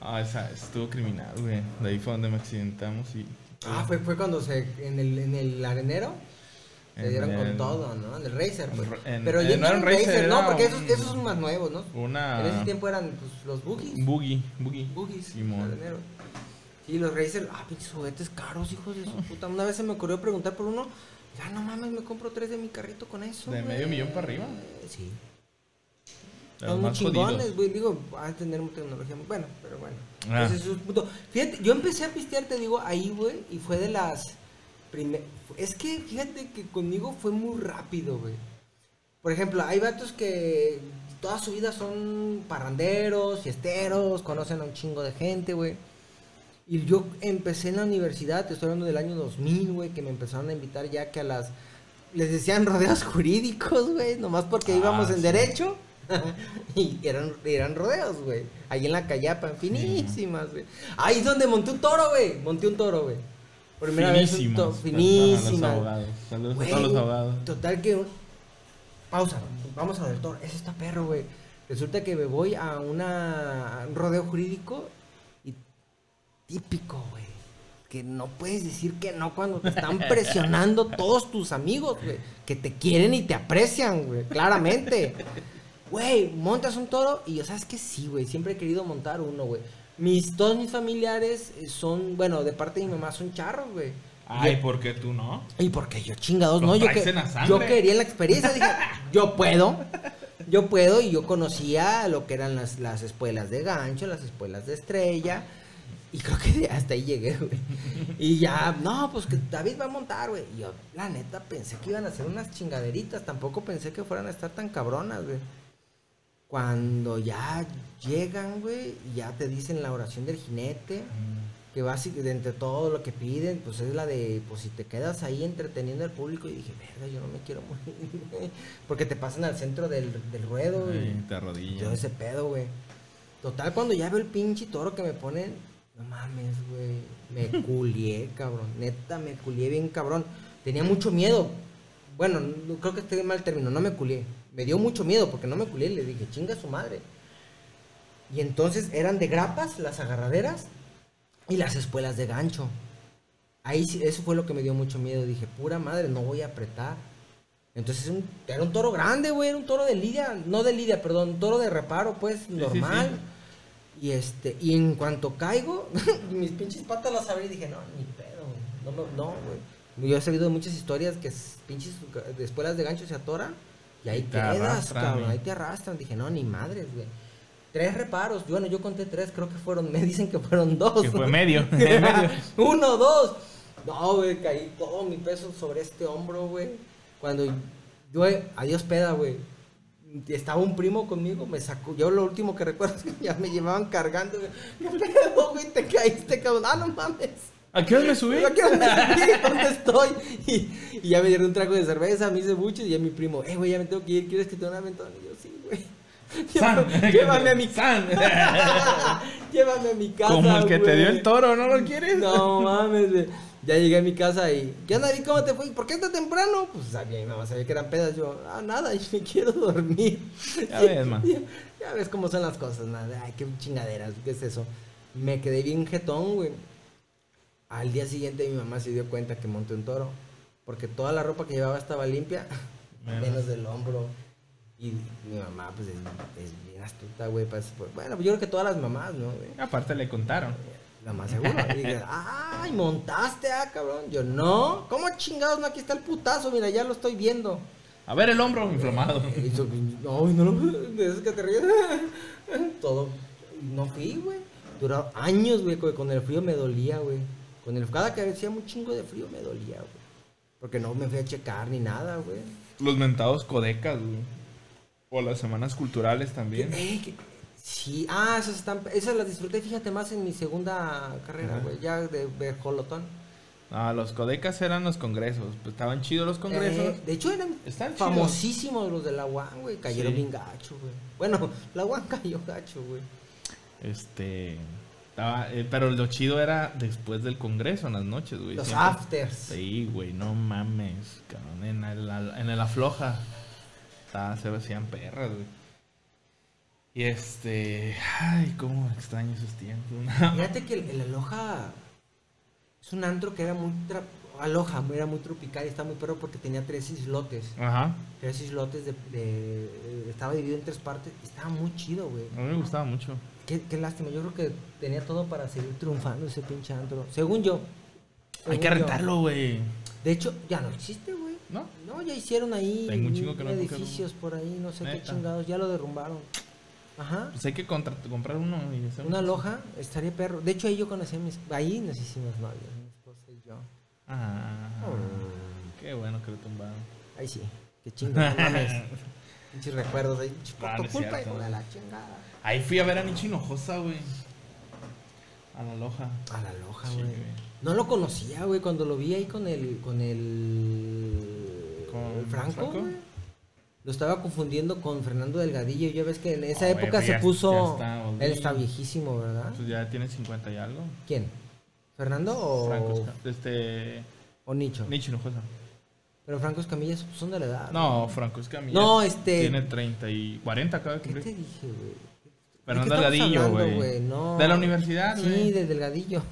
Ah, esa estuvo criminal, güey. De ahí fue donde me accidentamos y... Ah, fue, fue cuando se. En el, en el arenero. Se dieron con todo, ¿no? En el Racer, pues. En- Pero en- yo no era un Racer, no, porque esos, esos son más nuevos, ¿no? Una... En ese tiempo eran pues, los boogies. Boogie, boogie. Boogies. Simón. Sí, los Racer. Ah, pinches juguetes caros, hijos de su puta. Una vez se me ocurrió preguntar por uno. Ya no mames, me compro tres de mi carrito con eso. ¿De medio millón para arriba? Sí. Son muy chingones, güey. Digo, va a tener tecnología muy buena, pero bueno. Ah. Ese es un punto. Fíjate, yo empecé a pistear, te digo, ahí, güey, y fue de las Es que fíjate que conmigo fue muy rápido, güey. Por ejemplo, hay vatos que toda su vida son parranderos, fiesteros, conocen a un chingo de gente, güey. Y yo empecé en la universidad, te estoy hablando del año 2000, güey, que me empezaron a invitar ya que a las... Les decían rodeos jurídicos, güey, nomás porque Ah, íbamos en derecho. y eran, eran rodeos, güey. Ahí en la Callapa, finísimas, güey. Ahí es donde monté un toro, güey. Monté un toro, güey. Primera vez Finísimas. finísima. Los abogados. Saludos a todos los abogados. Total que... un- Pausa, vamos a ver, toro. Ese está perro, güey. Resulta que me voy a, una, a un rodeo jurídico y típico, güey. Que no puedes decir que no cuando te están presionando todos tus amigos, güey. Que te quieren y te aprecian, güey. Claramente. Güey, montas un toro y yo, ¿sabes qué? Sí, güey. Siempre he querido montar uno, güey. Mis, todos mis familiares eh, son, bueno, de parte de mi mamá son charros, güey. Ay, Yo- ¿por qué tú no? ¿Y por qué yo chingados? Los No, yo, que, yo quería la experiencia, dije, yo puedo, yo puedo, y yo conocía lo que eran las, las espuelas de gancho, las espuelas de estrella, y creo que hasta ahí llegué, güey. Y ya, no, pues que David va a montar, güey. Y yo, la neta, pensé que iban a hacer unas chingaderitas, tampoco pensé que fueran a estar tan cabronas, güey. Cuando ya llegan, güey, y ya te dicen la oración del jinete, que básicamente de entre todo lo que piden, pues es la de, pues si te quedas ahí entreteniendo al público, y dije, verga, yo no me quiero morir, güey", porque te pasan al centro del, del ruedo. Ay, te Yo arrodillas. ese pedo, güey. Total, cuando ya veo el pinche toro que me ponen, no mames, güey, me culié, cabrón, neta, me culié bien, cabrón. Tenía mucho miedo, bueno, no- creo que estoy mal término, no me culié. Me dio mucho miedo porque no me culié y le dije, chinga su madre. Y entonces eran de grapas las agarraderas y las espuelas de gancho. Ahí eso fue lo que me dio mucho miedo. Dije, pura madre, no voy a apretar. Entonces un- era un toro grande, güey, era un toro de lidia, no de lidia, perdón, un toro de reparo, pues, sí, normal. Y este, y en cuanto caigo, mis pinches patas las abrí y dije, no, ni pedo, güey. No, no, no, güey. Yo he sabido de muchas historias que pinches de espuelas de gancho se atoran y ahí Y te quedas, arrastran, cabrón, güey. ahí te arrastran. Dije, no, ni madres, güey. Tres reparos, bueno, yo conté tres, creo que fueron, me dicen que fueron dos. Que fue medio. medio. Uno, dos. No, güey, caí todo mi peso sobre este hombro, güey. Cuando yo, adiós peda, güey. Estaba un primo conmigo, me sacó. Yo lo último que recuerdo es que ya me llevaban cargando, güey. ¿Qué pedo, güey? Te caíste, cabrón. Ah, no mames. ¿A qué hora me subí? ¿A qué hora me subí? ¿Dónde estoy? Y, y ya me dieron un trago de cerveza, me hice buches y ya mi primo, eh, güey, ya me tengo que ir, ¿quieres que te dé un aventón? Y yo, sí, güey. Llévame, llévame a mi San. Llévame a mi casa. Como el que te dio el toro, ¿no lo quieres? No mames, güey. Ya llegué a mi casa y. ¿Qué onda, David? ¿Cómo te fue? ¿Por qué tan temprano? Pues sabía, mi mamá sabía que eran pedas. Yo, ah, nada, yo me quiero dormir. Ya ves, man. Ya, ya ves cómo son las cosas, nada. Ay, qué chingaderas, ¿qué es eso? Me quedé bien jetón, güey. Al día siguiente mi mamá se dio cuenta que monté un toro. Porque toda la ropa que llevaba estaba limpia, Menos. menos del hombro. Y mi mamá, pues, es, es bien astuta, güey. eso, pues, Bueno, yo creo que todas las mamás, ¿no, güey? Aparte le contaron. Lo más seguro. Y dije, ay, montaste, ah, cabrón. Yo, no, ¿cómo chingados? No, aquí está el putazo, mira, ya lo estoy viendo. A ver el hombro inflamado. Y yo, no, no, lo- de que te ríes. Todo. No fui, güey. Duró años, güey, con el frío me dolía, güey. Con el, cada que hacía un chingo de frío me dolía, güey. Porque no me fui a checar ni nada, güey. Los mentados codecas, güey. O las semanas culturales también. Eh, que- sí, ah, esas están, esas las disfruté, fíjate, más en mi segunda carrera, güey, ya de berjolotón. Ah, los codecas eran los congresos. Pues estaban chidos los congresos. Eh, de hecho, eran Están famosísimos los de la UAN, güey. Cayeron Sí. bien gacho, güey. Bueno, la UAN cayó gacho, güey. Este. Estaba- eh, pero lo chido era después del congreso, en las noches, güey. Los Siempre- afters. Sí, güey, no mames, cabrón. En el, en el afloja. estaba- se hacían perras, güey. Y este. Ay, cómo extraño esos tiempos. Fíjate que el, el Aloha es un antro que era muy. tra- Aloha era muy tropical y está muy perro porque tenía tres islotes. Ajá. Tres islotes de. de- eh, estaba dividido en tres partes. Estaba muy chido, güey. A mí me gustaba mucho. Qué, qué lástima. Yo creo que tenía todo para seguir triunfando ese pinche antro. Según yo. Hay que rentarlo, güey. De hecho, ya no existe, güey. ¿No? No, ya hicieron ahí Tengo un chingo que no he cogido edificios por ahí, no sé qué chingados, ya lo derrumbaron. Ajá. Pues hay que contra- comprar uno y hacer Una un- loja estaría perro. De hecho, ahí yo conocí a mis. Ahí nos hicimos novios, mi esposa y yo. Ah, Oh. qué bueno que lo tumbaron. Ahí sí. Qué chingo, no mames. Pinches recuerdos ahí. Por tu culpa, hijo de la chingada. Ahí fui a ver a Nichi Hinojosa, güey. A la loja. A la loja, güey. no lo conocía, güey. Cuando lo vi ahí con el. Con el. ¿Con el Franco, Franco? Lo estaba confundiendo con Fernando Delgadillo. Ya ves que en esa güey, época se ya- puso. ya está, él está viejísimo, ¿verdad? Pues ya tiene 50 y algo. ¿Quién? ¿Fernando o, Franco, este. o Nicho? Nichi Hinojosa. Pero Franco Escamilla son de la edad. No, Franco Escamilla. No, este- Tiene 30 y 40 acaba de ¿Qué te dije, güey? Fernando ¿De qué estamos Delgadillo, güey. No. De la universidad, Sí, güey. de Delgadillo.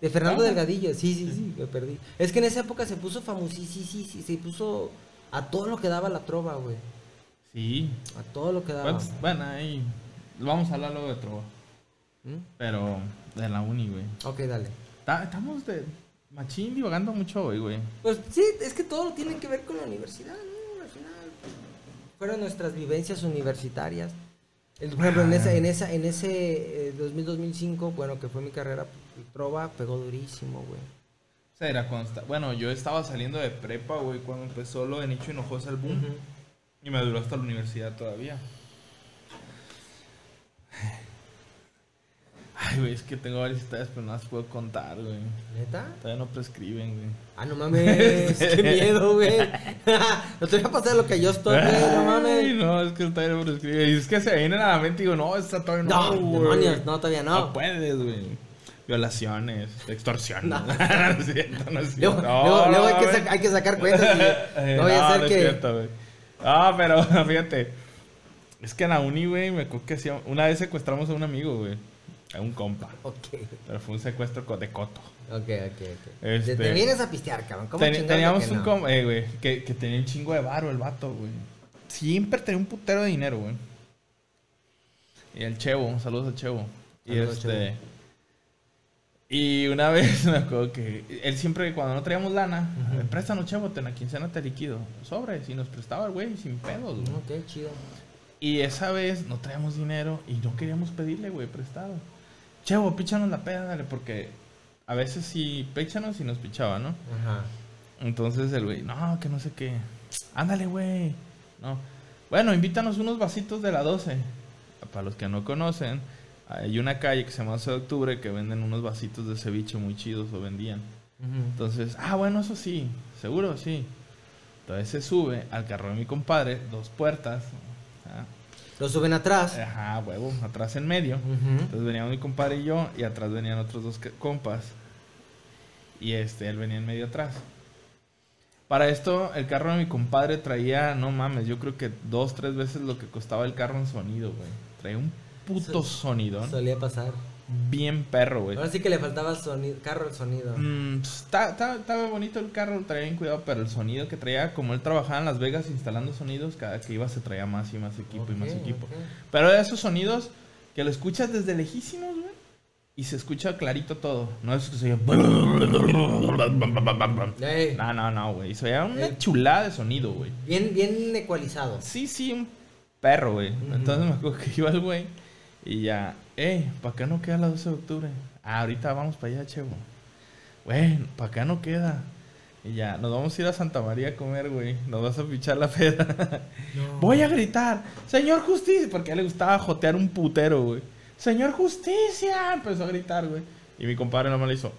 De Fernando Ah. Delgadillo, sí, sí, sí, me perdí. Es que en esa época se puso famoso, sí, sí, sí, sí, se puso a todo lo que daba la trova, güey. Sí. A todo lo que daba. Bueno, bueno, ahí. Vamos a hablar luego de Trova. ¿Mm? Pero de la uni, güey. Ok, dale. Ta- Estamos de machín divagando mucho hoy, güey. Pues sí, es que todo tiene que ver con la universidad, ¿no? Al final. Fueron nuestras vivencias universitarias. El- por ejemplo, en, esa, en, esa, en ese eh, 2000-2005, bueno, que fue mi carrera, Trova pegó durísimo, güey. O sea, era cuando esta- Bueno, yo estaba saliendo de prepa, güey, cuando empezó lo de Nicho Hinojosa el boom. Y me duró hasta la universidad todavía. Ay, güey, es que tengo varias historias, pero no las puedo contar, güey. ¿Neta? Todavía no prescriben, güey. Ah, no mames, qué miedo, güey. no te voy a pasar lo que yo estoy, güey, no Ay, mames. no, es que todavía no prescriben. Y es que se vienen a la mente y digo, no, esta todavía no, No, güey. demonios, no, todavía no. No puedes, güey. Violaciones, extorsión. No. No, es cierto, no es Luego, cierto. No, luego- luego hay, que hay sacar cuentas y Eh, no vaya a ser no es que... cierto. Ah, pero fíjate. Es que en la uni, güey, me acuerdo que hacía... Una vez secuestramos a un amigo, güey. A un compa. Ok, Pero fue un secuestro de coto. ok, ok, ok. Este- Te, te vienes a pistear, cabrón. ¿Cómo Ten- teníamos que un no? compa, eh, güey, que, que tenía un chingo de varo el vato, güey. Siempre tenía un putero de dinero, güey. Y el Chevo, saludos al Chevo. Y Saludos, este... Chevo. Y una vez me acuerdo que él siempre, cuando no traíamos lana, Ujú. préstanos, Chevo, te la quincena te liquido. Sobre, si nos prestaba el güey, sin pedos, güey. Ok, chido. Y esa vez no traíamos dinero y no queríamos pedirle, güey, prestado. Chevo, píchanos la peda, dale, porque a veces sí, píchanos y nos pichaba, ¿no? Ajá. Entonces el güey, no, que no sé qué. Ándale, güey. No. Bueno, invítanos unos vasitos de la 12. Para los que no conocen, hay una calle que se llama 12 de octubre que venden unos vasitos de ceviche muy chidos, o vendían. Entonces, ah, bueno, eso sí, seguro, sí. Entonces se sube al carro de mi compadre, dos puertas. Lo suben atrás. Ajá, huevo, atrás en medio. Entonces veníamos mi compadre y yo, y atrás venían otros dos compas. Y este, él venía en medio atrás. Para esto, el carro de mi compadre traía, no mames, yo creo que dos, tres veces lo que costaba el carro en sonido, güey. Traía un puto So- sonido. Solía pasar. Bien perro, güey. Ahora sí que le faltaba el sonido, carro el sonido. Mm, está- está- Estaba bonito el carro, traía bien cuidado, pero el sonido que traía, como él trabajaba en Las Vegas instalando sonidos, cada que iba se traía más y más equipo y más equipo. Pero de esos sonidos que lo escuchas desde lejísimos, güey. Y se escucha clarito todo. No es que se oye- Ey, No, no, no, güey. Se oía una chulada de sonido, güey. bien, bien ecualizado. Sí, sí, un perro, güey. Entonces me acuerdo que iba el güey y ya, ey, ¿para acá no queda la 12 de octubre? Ah, ahorita vamos para allá, chevo. Güey, para acá no queda. Y ya, nos vamos a ir a Santa María a comer, güey. Nos vas a pichar la peda. Voy a gritar, Señor Justicia, porque a él le gustaba jotear un putero, güey. Señor Justicia, empezó a gritar, güey. Y mi compadre nomás le hizo,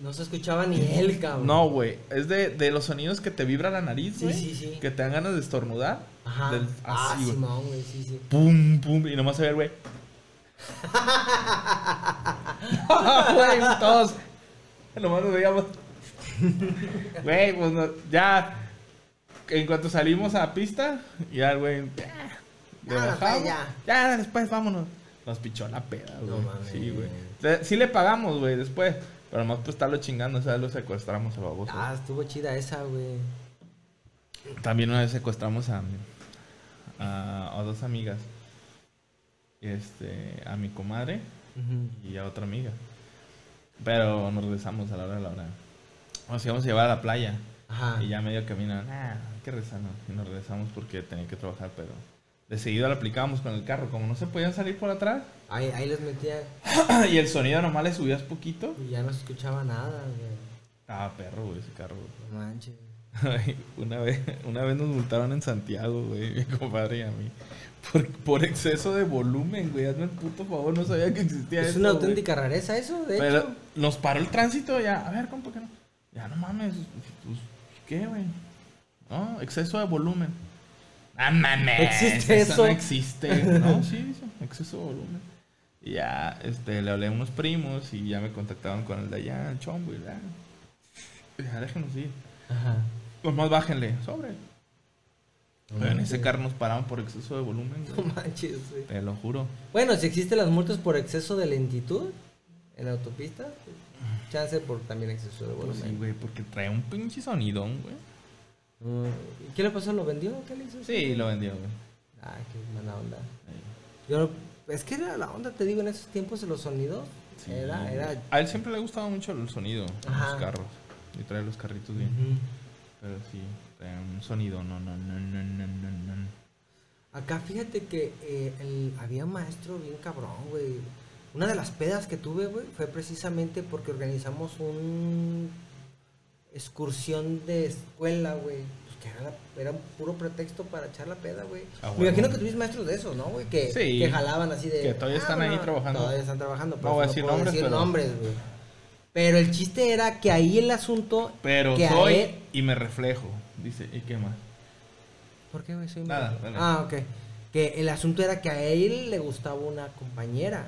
No se escuchaba ni él, cabrón. no, güey, es de, de los sonidos que te vibra la nariz, Sí, güey. sí, sí. Que te dan ganas de estornudar. Ajá. Del- ah, así, güey. Simón, güey, sí, sí. Pum, pum, y nomás se ve el güey. Güey, todos. Nomás nos veíamos. Güey, pues no- ya. En cuanto salimos a pista, ya el güey. ya, Ah, ya. Ya, después vámonos. Nos pichó la peda, No güey. mames. sí, güey. Sí le pagamos, güey, después. Pero nomás por estarlo chingando, o sea, lo secuestramos a baboso. Ah, estuvo chida esa, güey. También una vez secuestramos a, a, a dos amigas. Este, a mi comadre y a otra amiga. Pero nos regresamos a la hora de la hora. Nos íbamos a llevar a la playa. Ajá. Y ya medio camino, ah, hay que rezar, ¿no? Y nos regresamos porque tenía que trabajar, pero de seguido la aplicábamos con el carro. Como no se podían salir por atrás, Ahí, ahí les metía y el sonido nomás le subías poquito. y ya no se escuchaba nada, güey. Ah, perro, güey, ese carro. güey. No manches. Ay, una vez, una vez nos multaron en Santiago, güey, mi compadre y a mí. Por, por exceso de volumen, güey. Hazme el puto favor, no sabía que existía Es eso, una güey. auténtica rareza eso, de Pero hecho. nos paró el tránsito ya. A ver, compa, que no. Ya no mames. Pues, ¿qué, güey? No, exceso de volumen. Ah, mames. ¿Existe eso? No existe. No, sí, dice, exceso de volumen. Y ya, este, le hablé a unos primos y ya me contactaron con el de allá, el chombo, y ya. Ya, déjenos ir. Ajá. Nomás bájenle, sobre. No en ese carro nos pararon por exceso de volumen, No manches, güey. Te lo juro. Bueno, si existen las multas por exceso de lentitud en la autopista, pues, chance por también exceso de Pues volumen. sí, güey, porque trae un pinche sonidón, güey. Mm, ¿y ¿Qué le pasó? ¿Lo vendió? ¿Qué le hizo? Sí, lo vendió, güey. Ay, qué mala onda. Yo Es que era la onda, te digo, en esos tiempos los sonidos. Sí. Era, era. A él siempre le ha gustado mucho el sonido, Ajá. los carros. Y trae los carritos bien. Pero sí, un sonido, no, no, no, no, no, no, no. Acá fíjate que eh, el- había un maestro bien cabrón, güey. Una de las pedas que tuve, güey, fue precisamente porque organizamos un excursión de escuela, güey. Pues que era, la- era un puro pretexto para echar la peda, güey. Ah, Me imagino que tuviste maestros de esos, ¿no, güey? Que, Sí. que jalaban así de... Que todavía están ahí trabajando. Todavía están trabajando. No pero voy a decir puedo nombres, decir pero- nombres, güey. Pero el chiste era que ahí el asunto... Pero que a soy él- y me reflejo. Dice, ¿y qué más? ¿Por qué, güey? Soy Nada, dale. Ah, ok. Que el asunto era que a él le gustaba una compañera.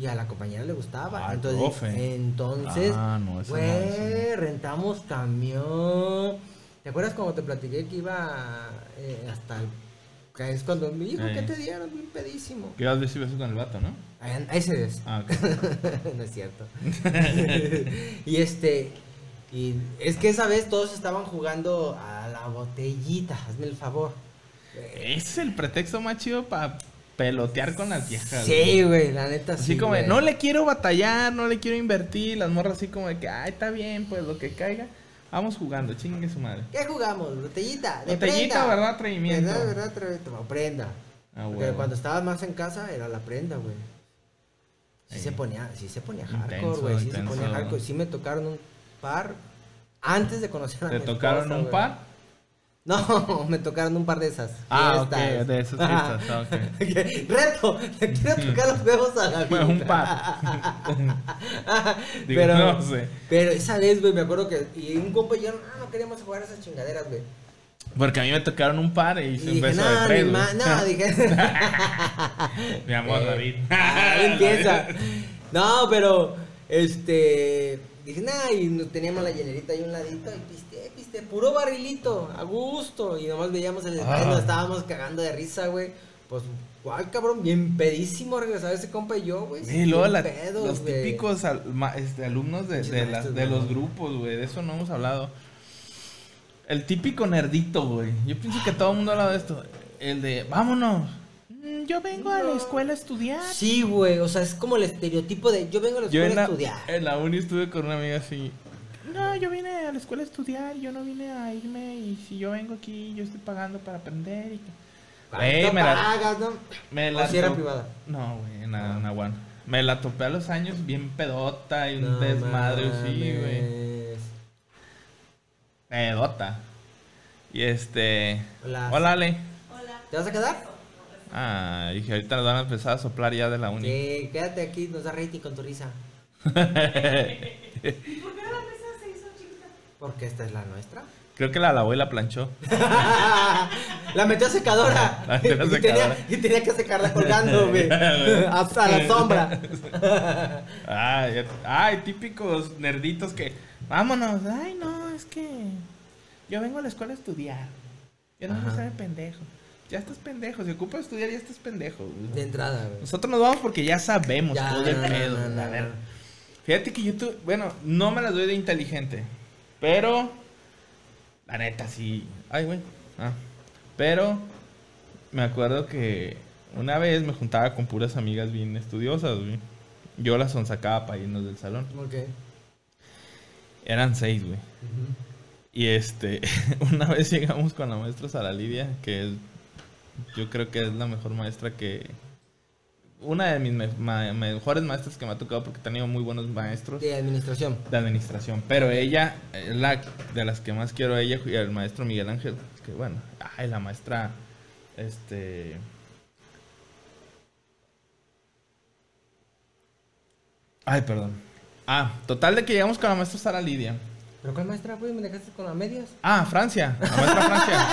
Y a la compañera le gustaba. Ah, entonces, profe. entonces, Ah, no, güey, no. rentamos camión. ¿Te acuerdas cuando te platiqué que iba eh, hasta el... Que es cuando me dijo, Eh. ¿qué te dieron? Bien pedísimo. Que ibas beso y beso con el vato, ¿no? Ese es. Ah, no es cierto. y este. Y es que esa vez todos estaban jugando a la botellita. Hazme el favor. Ese es el pretexto más chido para pelotear con las viejas. Sí, güey, la neta Así sí. como de, güey. no le quiero batallar, no le quiero invertir. Las morras así como de que, ay, está bien, pues lo que caiga. Vamos jugando, chingue su madre. ¿Qué jugamos? Botellita. De Botellita, prenda. ¿verdad? Atrevimiento. ¿Verdad, verdad? Atrevimiento. No, prenda. Ah, Porque cuando estabas más en casa era la prenda, güey. Sí se ponía, sí se ponía hardcore, güey. Sí se ponía hardcore. Sí me tocaron un par antes de conocer a ¿Te mi tocaron esposa, un güey. par? No, me tocaron un par de esas. Ah, ok, fiestas. de esas fiestas, ah, ok. Que, Reto, le quiero tocar los huevos a la Fue un par. Digo, pero, no sé. pero esa vez, güey, me acuerdo que. Y un compa y yo, ah, no queríamos jugar a esas chingaderas, güey. Porque a mí me tocaron un par y Y hice un dije, beso no, de tres. mi ma- güey. no, dije. Mi amor, Eh, David. ah, empieza. No, pero, este. Dije, nah, y teníamos la llenerita ahí un ladito y piste, piste, puro barrilito, a gusto. Y nomás veíamos el Ah. desmadre, nos estábamos cagando de risa, güey. Pues, ¿cuál cabrón? Bien pedísimo regresaba ese compa y yo, güey. Sí, luego bien la- pedos, los típicos al- ma- este, alumnos de, de, los grupos, güey. De eso no hemos hablado. El típico nerdito, güey. Yo pienso que todo el mundo habla de esto. El de, vámonos. Mm, Yo vengo a la escuela a estudiar. Sí, güey, o sea, es como el estereotipo de yo vengo a la Yo escuela en la, a estudiar. en la uni estuve con una amiga así. No, yo vine a la escuela a estudiar, yo no vine a irme y si yo vengo aquí, yo estoy pagando para aprender. Y... Güey, ¿Cuánto me la- pagas, no? Me ¿O si era to- privada? No, güey, la, la UAN. Me la topé a los años bien pedota y un No desmadre así, güey. mames. Pedota. Y este. Hola. Hola, Ale. ¿Te vas a quedar? Ah, dije, ahorita nos van a empezar a soplar ya de la uni. Sí, quédate aquí, nos da rating con tu risa. ¿Y por qué la mesa se hizo chiquita? Porque esta es la nuestra. Creo que la lavó y la planchó. la metió a secadora. La metió a y, tenía, y tenía que secarla colgando, güey. Hasta la sombra. Ay, típicos nerditos que. Vámonos. Ay, no, es que. Yo vengo a la escuela a estudiar. Yo no me Ajá. de pendejo. Ya estás pendejo. Si ocupas estudiar, ya estás pendejo. güey. De entrada, güey. Nosotros nos vamos porque ya sabemos Ya, todo el no, pedo. no, no, a ver. no. Fíjate que yo tuve, bueno, no me las doy de inteligente, pero la neta sí. Ay, güey. Ah. Pero me acuerdo que una vez me juntaba con puras amigas bien estudiosas, güey. Yo las sonsacaba para irnos del salón. Ok. Eran seis, güey. Y este, una vez llegamos con la maestra Sara Lidia, que es, yo creo que es la mejor maestra que, una de mis me- ma- mejores maestras que me ha tocado porque he tenido muy buenos maestros De administración. de administración. Pero ella, la de las que más quiero, ella y el maestro Miguel Ángel, que bueno, ay, la maestra, este... Ay, perdón. Ah, total de que llegamos con la maestra Sara Lidia. ¿Pero cuál maestra, güey? ¿Me dejaste con las medias? Ah, Francia, la maestra Francia.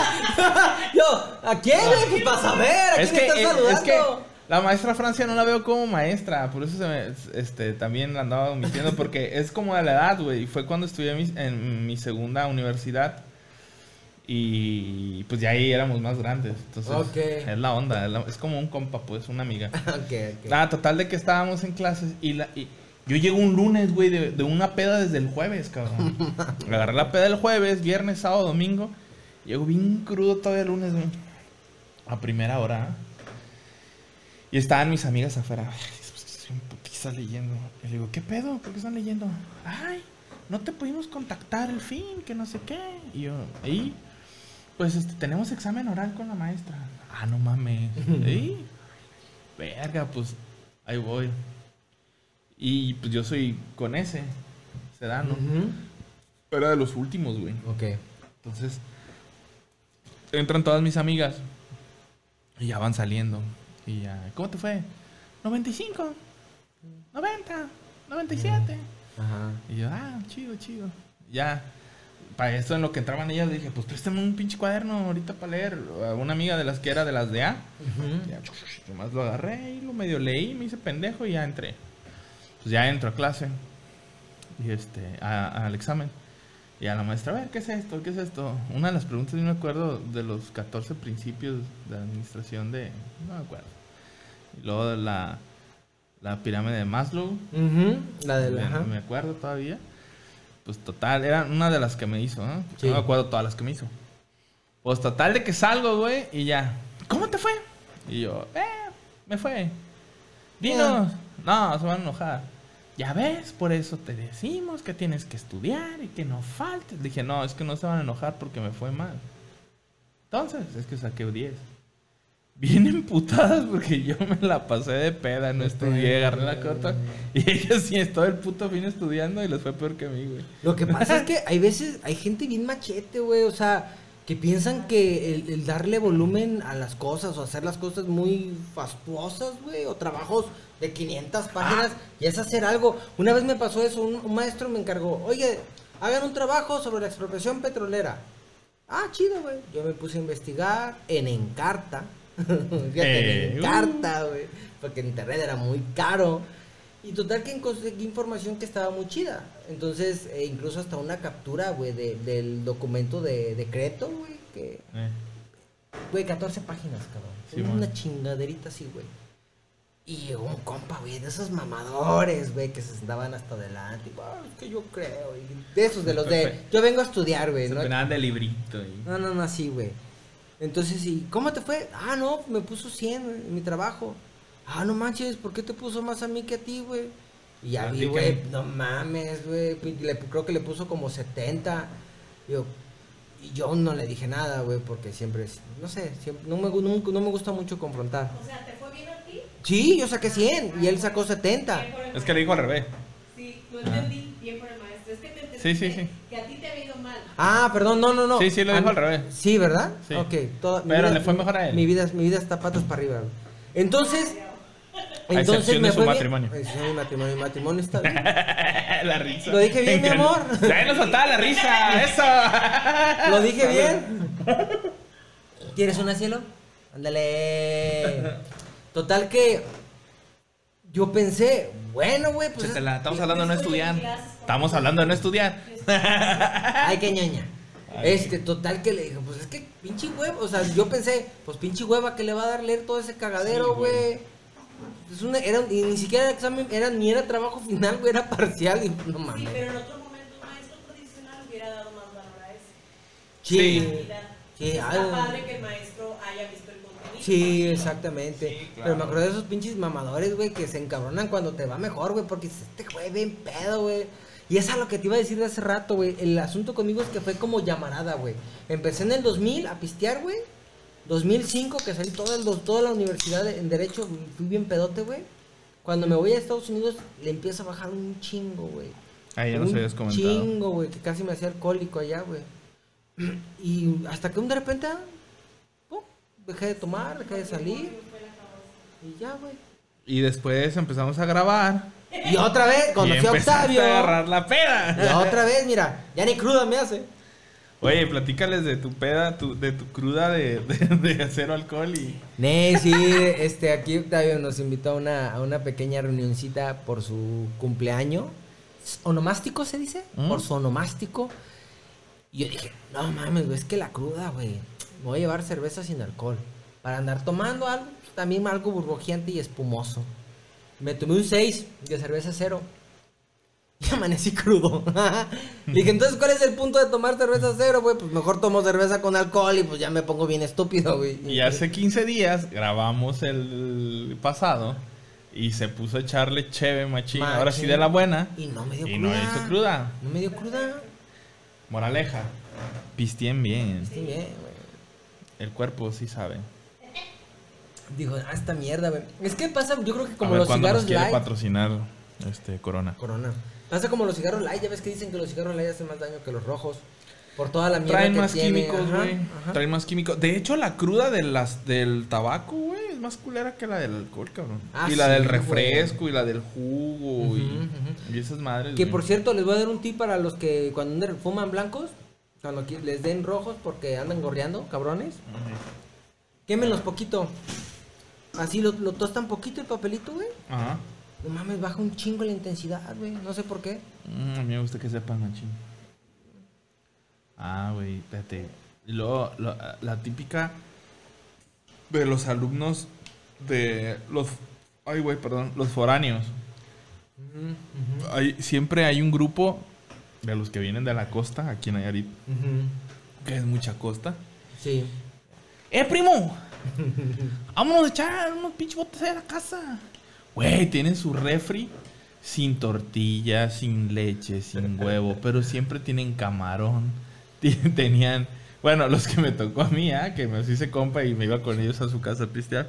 Yo, ¿a quién? Pues para saber, ¿a es quién que, estás saludando? es que la maestra Francia no la veo como maestra, por eso se me, este, también la andaba omitiendo, porque es como de la edad, güey. Fue cuando estudié mi- en mi segunda universidad y pues ya ahí éramos más grandes. Entonces, es la onda, es, la- es como un compa, pues, una amiga. ok, ok. Nada, total de que estábamos en clases y, la, y yo llego un lunes, güey, de, de una peda desde el jueves, cabrón. Agarré la peda el jueves, viernes, sábado, domingo. Llego bien crudo todavía el lunes, güey. A primera hora. Y estaban mis amigas afuera. Ay, pues, ¿Por qué estás leyendo? Y le digo, ¿qué pedo? ¿Por qué están leyendo? Ay, no te pudimos contactar el fin, que no sé qué. Y yo, ¿y? Pues este, tenemos examen oral con la maestra. Ah, no mames. ¿Y? Verga, pues ahí voy. Y pues yo soy con ese sedano. Ujú. Era de los últimos, güey. Ok. Entonces, entran todas mis amigas y ya van saliendo. Y ya, ¿cómo te fue? 95, 90, 97. Ajá. Y yo, ah, chido, chido. Ya, para eso en lo que entraban ellas dije, pues préstame un pinche cuaderno ahorita para leer. A una amiga de las que era de las de A. Ya, nomás lo agarré y lo medio leí, me hice pendejo y ya entré. Pues ya entro a clase. Y este, a- al examen. Y a la maestra, a ver, ¿qué es esto? ¿Qué es esto? Una de las preguntas, yo me acuerdo de los 14 principios de administración de. No me acuerdo. Y luego de la, la pirámide de Maslow. Ujú. La de la. me, me acuerdo todavía. Pues total, era una de las que me hizo, ¿no? Sí. No me acuerdo todas las que me hizo. Pues total de que salgo, güey, y ya. ¿Cómo te fue? Y yo, eh, me fue. Dinos. No, se van a enojar. Ya ves, por eso te decimos que tienes que estudiar y que no faltes. Dije, no, es que no se van a enojar porque me fue mal. Entonces, es que saqué 10. Bien emputadas porque yo me la pasé de peda, no estudié, agarré la cota. Y ellos sí, todo el puto fin estudiando y les fue peor que a mí, güey. Lo que pasa es que hay veces, hay gente bien machete, güey, o sea, que piensan que el, el darle volumen a las cosas o hacer las cosas muy fastuosas, güey, o trabajos de 500 páginas, y es hacer algo. Una vez me pasó eso, un, un maestro me encargó, oye, hagan un trabajo sobre la expropiación petrolera. Ah, chido, güey. Yo me puse a investigar en Encarta. Fíjate, Eh, en uh. Encarta, güey. Porque en internet era muy caro. Y total que conseguí información que estaba muy chida. Entonces, eh, incluso hasta una captura, güey, de- del documento de decreto, güey. Que, Eh, güey, 14 páginas, cabrón. Sí, una man. chingaderita así, güey. Y llegó un compa, güey, de esos mamadores, güey, que se sentaban hasta adelante. Y, "Ah, es que yo creo. y de esos, de los de, yo vengo a estudiar, güey. se ¿no? de librito. Y... No, no, no, así, güey. Entonces, ¿y cómo te fue? Ah, no, me puso 100 en mi trabajo. Ah, no manches, ¿por qué te puso más a mí que a ti, güey? Y ya vi, güey, no mames, güey. le- Creo que le puso como 70. Yo, y yo no le dije nada, güey, porque siempre, no sé, siempre, no, me, gu- no, no me gusta mucho confrontar. O sea, ¿te fue bien a ti? Sí, yo saqué 100 y él sacó 70. Bien por el Es que le dijo al revés. Sí, lo entendí bien por el maestro. Es que te entendí Sí, sí, que- sí. que a ti te había ido mal. Ah, perdón, no, no, no. Sí, sí, lo dijo Ah, al revés. Sí, ¿verdad? Sí. Ok. toda- Pero vida- le fue mejor a él. Mi vida, mi vida está patas para arriba. güey. Entonces, entonces excepción me de su fue bien- matrimonio. De mi matrimonio. Mi matrimonio está bien. la risa. Lo dije bien, mi amor. Ya nos faltaba la risa. Eso. ¿Lo dije bien? ¿Quieres una cielo? Ándale. Total que yo pensé, bueno, güey, pues... Estamos hablando de no estudiar. Estamos hablando de no estudiar. Ay, qué ñoña. Este, total que le dije, pues es que pinche hueva, o sea, yo pensé, pues pinche hueva que le va a dar leer todo ese cagadero, güey. Es una, era, y ni siquiera era examen, era, ni era trabajo final, güey, era parcial y no Sí, pero en otro momento un maestro tradicional hubiera dado más valor a eso. Sí, Sí. Está algo. padre que el maestro haya visto el contenido. sí, exactamente. Sí, claro. Pero me acuerdo de esos pinches mamadores, güey, que se encabronan cuando te va mejor, güey, porque dices, este güey bien pedo, güey. Y es a lo que te iba a decir de hace rato, güey. El asunto conmigo es que fue como llamarada, güey. Empecé en el 2000 a pistear, güey. 2005, que salí toda, el, toda la universidad en Derecho, fui bien pedote, güey. Cuando me voy a Estados Unidos, le empiezo a bajar un chingo, güey. Ahí ya nos un habías comentado. chingo, güey, que casi me hacía alcohólico allá, güey. Y hasta que un de repente, ah, pum, dejé de tomar, dejé de salir. Y ya, güey. Y después empezamos a grabar. Y otra vez, y conocí a Octavio. a agarrar la peda. Y otra vez, mira, ya ni cruda me hace. Oye, platícales de tu peda, tu- de tu cruda de, de, de cero alcohol y... Nee, sí, este, aquí Octavio nos invitó a una, a una pequeña reunioncita por su cumpleaños. ¿Onomástico se dice? ¿Mm? Por su onomástico. Y yo dije, no mames, güey, es que la cruda, güey. Me voy a llevar cerveza sin alcohol. Para andar tomando algo, también algo burbujeante y espumoso. Me tomé un 6 de cerveza cero. Y amanecí crudo. Le dije, entonces, ¿cuál es el punto de tomar cerveza cero, güey? Pues mejor tomo cerveza con alcohol y pues ya me pongo bien estúpido, güey. Y hace 15 días grabamos el pasado y se puso a echarle cheve machín. Ahora sí de la buena. Y no me dio Y cruda. no hizo cruda. No me dio cruda. Moraleja. Pistien bien. Sí, bien, güey. El cuerpo sí sabe. Dijo, ah, esta mierda, güey. Es que pasa, yo creo que a como ver los cuándo nos cigarros quiere light. patrocinar este Corona. Corona. Pasa como los cigarros light, ya ves que dicen que los cigarros light hacen más daño que los rojos. Por toda la mierda Traen que más tiene. químicos, güey. Traen más químicos. De hecho, la cruda de las, del tabaco, güey, es más culera que la del alcohol, cabrón. Ah, y la sí, del güey. refresco y la del jugo y, Ujú, ujú. y esas madres. Que güey. por cierto, les voy a dar un tip para los que cuando fuman blancos, cuando les den rojos porque andan gorreando, cabrones, Ujú. quémenlos poquito. Así lo, lo tostan poquito el papelito, güey. Ajá. No mames, baja un chingo la intensidad, güey. No sé por qué. Mm, a mí me gusta que sepan machín. Ah, güey, espérate. Y luego, lo- la típica de los alumnos de los... Ay, güey, perdón. Los foráneos. Hay, siempre hay un grupo de los que vienen de la costa, aquí en Nayarit, que es mucha costa. Sí. ¡Eh, primo! Vámonos a echar unos pinches botes a la casa. Güey, tienen su refri sin tortilla, sin leche, sin huevo, pero siempre tienen camarón. Tenían, bueno, los que me tocó a mí, ¿ah? que me hice compa y me iba con ellos a su casa a pistear.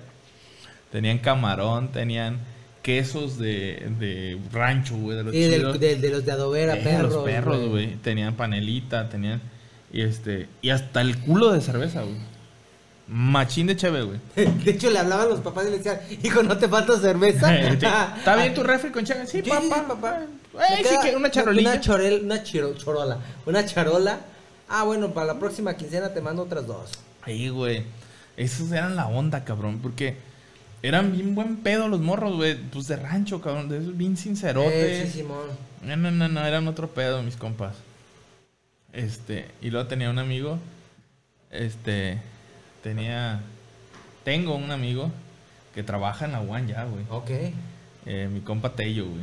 Tenían camarón, tenían quesos de, de rancho, güey, de los Sí, del- chidos. del- de los de adobera, Eh, perros. Los perros, güey. Tenían panelita, tenían. Y este. Y hasta el culo de cerveza, güey. Machín de cheve, güey. De hecho, le hablaban los papás y le decían, hijo, ¿no te falta cerveza? ¿Está bien tu refri con cheve? Sí, Sí, papá. sí, papá. Eh, sí, que una charolilla. Una, chorel, una chiro- chorola. Una charola. Ah, bueno, para la próxima quincena te mando otras dos. Ahí, güey. Esos eran la onda, cabrón. Porque eran bien buen pedo los morros, güey. Pues de rancho, cabrón. De esos bien sincerotes. Eh, sí, Simón. No, no, no, no, eran otro pedo, mis compas. Este, y luego tenía un amigo. Este, tenía. Tengo un amigo que trabaja en la UAN ya, güey. Ok. Eh, mi compa Tello, güey.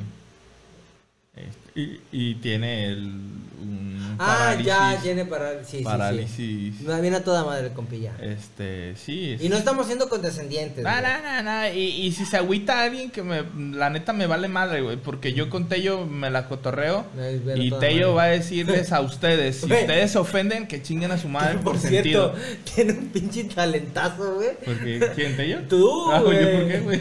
Este, y, y tiene el. Un Ah, ya, tiene parálisis. Sí, parálisis. sí. No, viene a toda madre el compilla. Este, sí. Y no estamos siendo condescendientes. No, güey. no, no, no. Y, y si se agüita alguien que me. La neta me vale madre, güey. Porque yo con Tello me la cotorreo. Y Tello madre. va a decirles a ustedes. Si ustedes se ofenden, que chinguen a su madre Por por cierto, sentido. tiene un pinche talentazo, güey. Porque, ¿quién, Tello? Tú, Ah. ¿yo por qué, güey?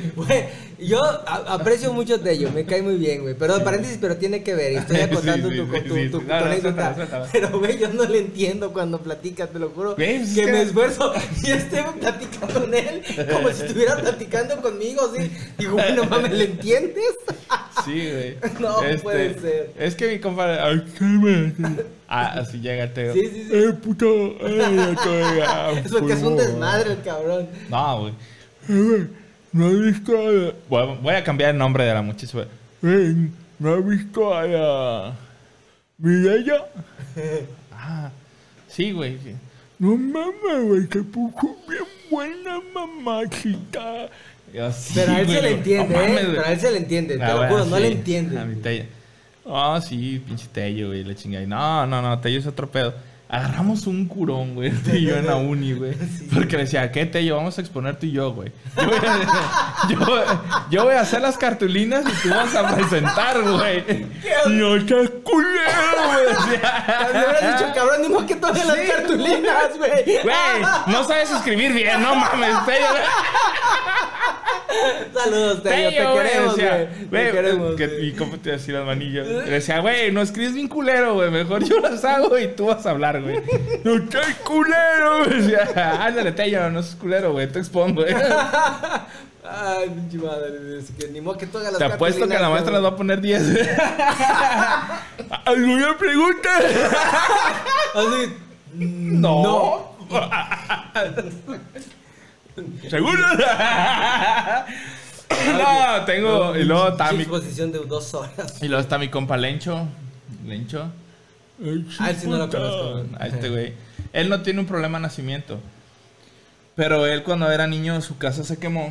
Yo aprecio mucho Tello, me cae muy bien, güey. Pero paréntesis, pero tiene que ver. Estoy Sí, acotando sí, tu, sí, tu, sí, tu- sí. tu No, no, anécdota. Pero, güey, yo no le entiendo cuando platica, te lo juro. Que me esfuerzo y esté platicando con él como si estuviera platicando conmigo, así. Digo, güey, no mames, ¿le entiendes? Sí, güey. Este, No puede ser. Es que mi compadre. Ay, cálmate. Ah, así llega Teo. Sí, sí, sí. Eh, puto. Eh, Es porque es un desmadre el cabrón. No, güey. Eh, güey, no he visto a. Voy, voy a cambiar el nombre de la muchacha. güey. Eh, no he visto a la... Mireya. ah, sí, güey. sí. No mames, güey, se puso bien buena mamacita. Y así, Pero a él güey, se le entiende, ¿eh? güey. Pero a él se le entiende, te Ah, lo no sí, le entiende. A mi Tello. Ah, sí, pinche Tello, güey, la chingada. No, no, no, Tello es otro pedo. Agarramos un curón, güey, tú y yo en la uni, güey. Porque le decía, ¿qué, Tello? Vamos a exponer tú y yo, güey. Yo, voy a- yo- yo voy a hacer las cartulinas y tú vas a presentar, güey. Y yo, qué culero, güey. decía. Le hubieras dicho, cabrón, modo que toquen las cartulinas, güey. Güey, no sabes escribir bien, no mames, Tello. Saludos, Tello, te güey, queremos, decía, güey, Te queremos. que-. ¿Y cómo te decía las manillas? Le decía, güey, no escribes bien culero, güey. Mejor yo las hago y tú vas a hablar, güey. No, qué culero, güey. Decía, ándale, Tello, no es culero, güey. Te expongo, güey. Ay, pinche madre. Es que ni modo que toque las Te apuesto que la maestra nos va a poner 10. ¿Alguna pregunta? Así. No. ¿Seguro? no, tengo. Y luego está mi, exposición de dos horas. y luego está mi compa Lencho. Lencho. Ah, él sí no lo conozco. A este güey. Él no tiene un problema de nacimiento. Pero él cuando era niño su casa se quemó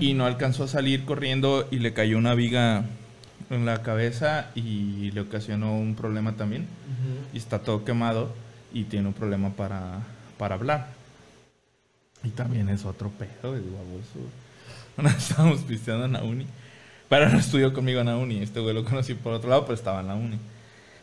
y no alcanzó a salir corriendo y le cayó una viga en la cabeza y le ocasionó un problema también. Y está todo quemado y tiene un problema para, para hablar. Y también es otro pedo, es baboso. Una estábamos pisteando en la uni. Pero no estudió conmigo en la uni. Este güey lo conocí por otro lado, pero estaba en la uni.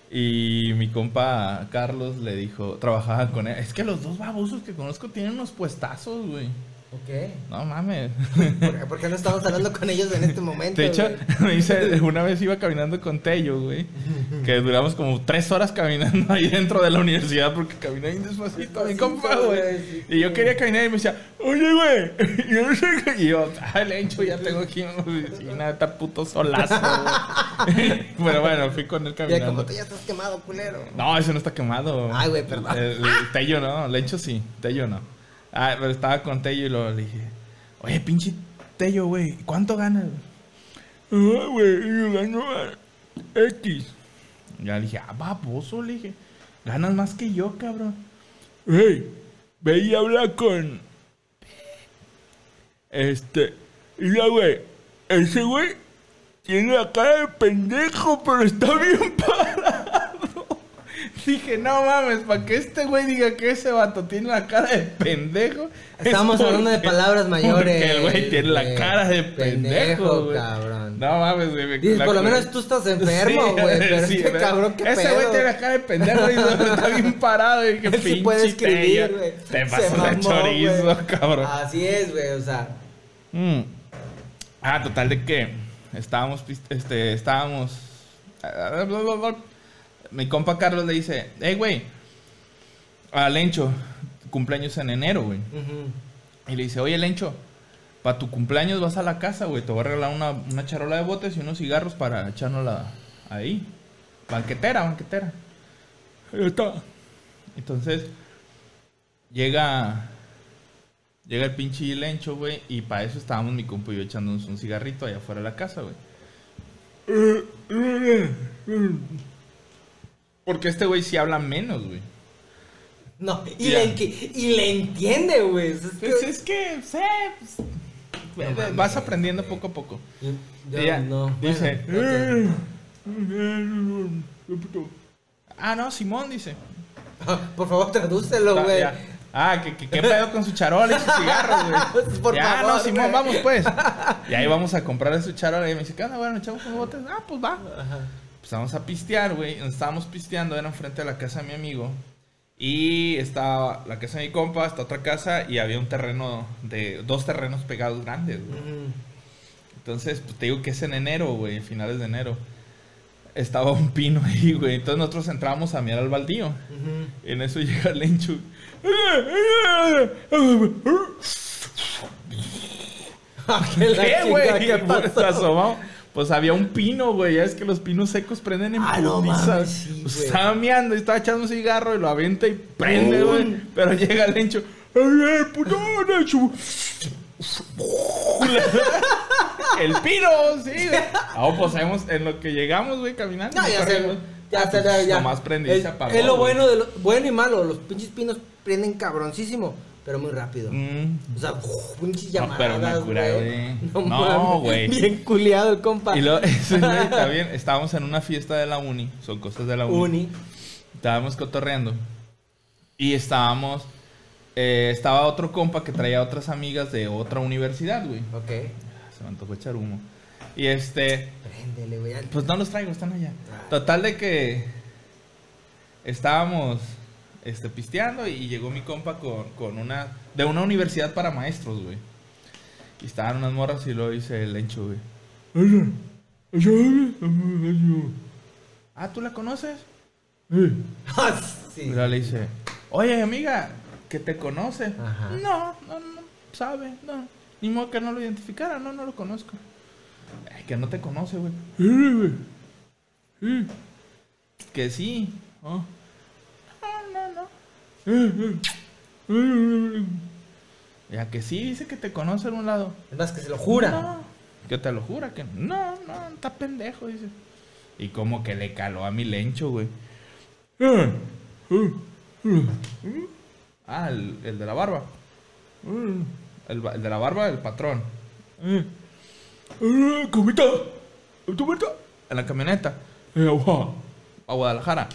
Y mi compa Carlos le dijo, trabajaba con él. Es que los dos babosos que conozco tienen unos puestazos, güey. Ok. No mames. ¿Por qué, por qué no estamos hablando con ellos en este momento? De hecho, me dice, una vez iba caminando con Tello, güey. Que duramos como tres horas caminando ahí dentro de la universidad porque caminé bien despacito, mi compa, güey. sí, Y yo quería caminar y me decía, oye, güey, yo sé qué. Y yo, ah, Lencho, ya tengo aquí una oficina, está puto solazo, güey. Pero bueno, fui con él Ya, como caminando. tú ya estás quemado, culero. No, ese no está quemado. Ay, güey, perdón. El, el Tello no, Lencho sí, Tello no. Ah, pero estaba con Tello y le dije, oye, pinche Tello, güey, ¿cuánto ganas? Ah, güey, yo gano X. Ya le dije, ah, baboso, le dije, ganas más que yo, cabrón. Hey, ve y habla con... Este, y ya, güey, ese güey tiene la cara de pendejo, pero está bien parado. Dije, no mames, para que este güey diga que ese vato tiene la cara de pendejo. es Estamos hablando de porque- palabras mayores. Porque el güey tiene la cara de pendejo, güey. cabrón. No mames, güey. me- Dices, por lo menos tú estás enfermo, Sí, güey. pero sí, este ¿verdad? cabrón, qué Ese güey tiene la cara de pendejo y está bien parado. Y que Él sí pinche puede escribir, güey. Te pasas de chorizo, cabrón. Así es, güey, o sea. Mm. Ah, total de que estábamos, este, estábamos. Mi compa Carlos le dice, hey, güey, a Lencho, cumpleaños en enero, güey. Y le dice, oye, Lencho, para tu cumpleaños vas a la casa, güey, te voy a regalar una, una charola de botes y unos cigarros para echárnosla ahí. Banquetera, banquetera. Ahí está. Entonces, llega... Llega el pinche Lencho, güey, y para eso estábamos mi compa y yo echándonos un cigarrito allá afuera de la casa, güey. Porque este güey sí habla menos, güey. No, y, le, y le entiende, güey. es que- Pues es que, sé, pues, No mames, vas aprendiendo poco a poco. Yo- no. dice, Bueno, ah, no, Simón dice. ok. Por favor, tradúcelo, Ah, güey. ya. Ah, que, pedo con su charola y su cigarro, güey. Por ya, favor, no, Simón, vamos pues. Y ahí vamos a comprar su charola y me dice, ¿qué onda, bueno, echamos unos botes? Ah, pues va. Ajá. Vamos a pistear, güey. Estábamos pisteando era enfrente de la casa de mi amigo. Y estaba la casa de mi compa, esta otra casa, y había un terreno de. dos terrenos pegados grandes, güey. Ujú. Entonces, pues te digo que es en enero, güey, finales de enero. Estaba un pino ahí, güey. Entonces nosotros entrábamos a mirar al baldío. En eso llega Lencho. ¿Qué, la ¿Qué, güey? ¿Qué Pues, pasó? Pues había un pino, güey. Ya es que los pinos secos prenden en Ah, no putiza. mames, sí, Pues estaba meando y estaba echando un cigarro y lo avienta y prende, güey. Pero llega Lencho. ¡Ay, ay, Lencho! El pino, sí. Ah, pues hemos, en lo que llegamos, güey, caminando. No, ya sé. Ya sé, pues, ya, ya. Nomás prendí es, apagó. es lo bueno de lo, bueno y malo. Los pinches pinos prenden cabroncísimo, pero muy rápido. Mm. O sea, uf, pinches No, llamadas, curé, güey. güey. No, No, güey. Bien culiado el compa. Y luego, ese güey también, estábamos en una fiesta de la uni, son cosas de la uni. Uni. Estábamos cotorreando. Y estábamos, eh, estaba otro compa que traía otras amigas de otra universidad, güey. Ok. Se me antojó echar humo. Y este, Préndele, güey. pues no los traigo, están allá. Ah. Total de que estábamos este, pisteando y llegó mi compa con, con una, de una universidad para maestros, güey. Y estaban unas morras y luego dice el encho, güey. Ah, ¿tú la conoces? Ah, sí. Y luego le dice, oye amiga, que te conoce. Ajá. No, no, no, sabe, no. Ni modo que no lo identificara, no, no lo conozco. Ay, que no te conoce, güey. Que sí. Oh. Ya que sí, dice que te conoce en un lado. Es más que se lo jura. No, que te lo jura que no, no, está pendejo, dice. Y como que le caló a mi lencho, güey. Ah, el, el de la barba. El, de la barba, el patrón. Comita, ¿tú en la camioneta. A Guadalajara.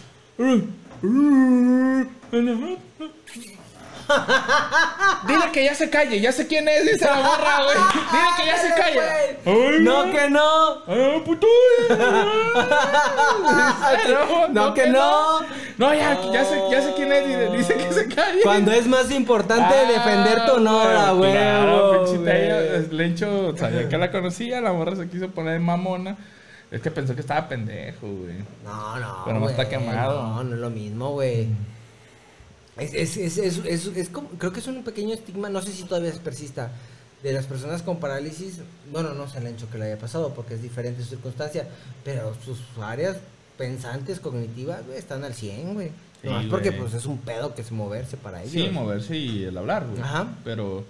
Dile que ya se calle, ya sé quién es, dice la morra, güey. Dile que ya se calle. Ay, No, que no. Ah, puto. No, que no. No, ya, ya, sé, ya sé quién es. Dice, dice que se calle. Cuando es más importante Ah, defender tu honor, güey, Claro, pinche Lencho sabía que la conocía, la morra se quiso poner mamona. Es que pensó que estaba pendejo, güey. No, no. Pero no está quemado. No, no es lo mismo, güey. Es, es, es, es, es, es como, creo que es un pequeño estigma, no sé si todavía persista, de las personas con parálisis. Bueno, no sé el hecho que le haya pasado porque es diferente su circunstancia, pero sus áreas pensantes, cognitivas, güey, están al 100, güey. Sí, Nomás porque güey. pues es un pedo que es moverse para ellos. Sí, moverse y el hablar, güey. Ajá. Pero.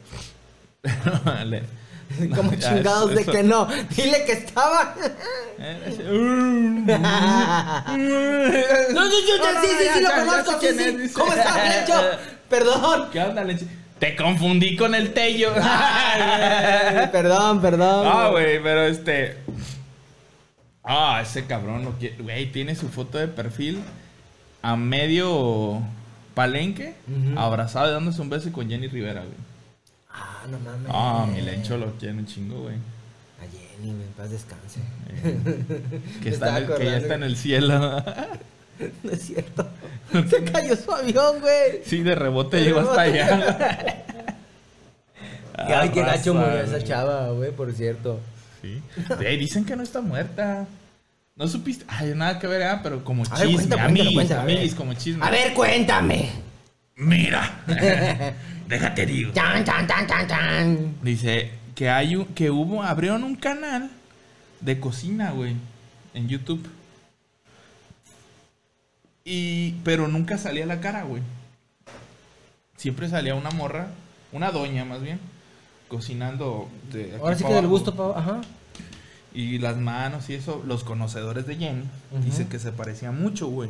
Como Ya, chingados eso- de que no. Dile que estaba. No, no, yo, No, no, sí, sí, ya, sí, lo ya, ya conozco, sí, sí. es. ¿Cómo estás, Lecho? Perdón. ¿Qué onda, Lencho? Te confundí con el Tello. Perdón, perdón. Ah, güey, pero este. Ah, ese cabrón lo quiere. Güey, tiene su foto de perfil a medio palenque, abrazado y dándose un beso con Jenny Rivera, güey. Ah, no mames. Ah, mi lencho lo quiere un chingo, güey. A Jenny, en paz descanse. Que, Me está el- que ya está en el cielo. No es cierto. Se cayó su avión, güey. sí, de rebote llegó hasta allá. Y ay, qué Ah, gacho raza, murió esa chava, güey, por cierto. Sí. Dicen que no está muerta. ¿No supiste? Ay, nada que ver, ah, pero como A ver, chisme. cuenta, a cuéntalo, mí, a a mí, como chisme. A ver, cuéntame. Mira. Déjate digo. Chan, chan, chan, chan, chan. Dice que hay un, que hubo, abrieron un canal de cocina, güey, en YouTube. Y, pero nunca salía la cara, güey. Siempre salía una morra, una doña más bien, cocinando de Ahora sí que del gusto, pa- ajá. Y las manos y eso, los conocedores de Jenny dicen que se parecía mucho, güey.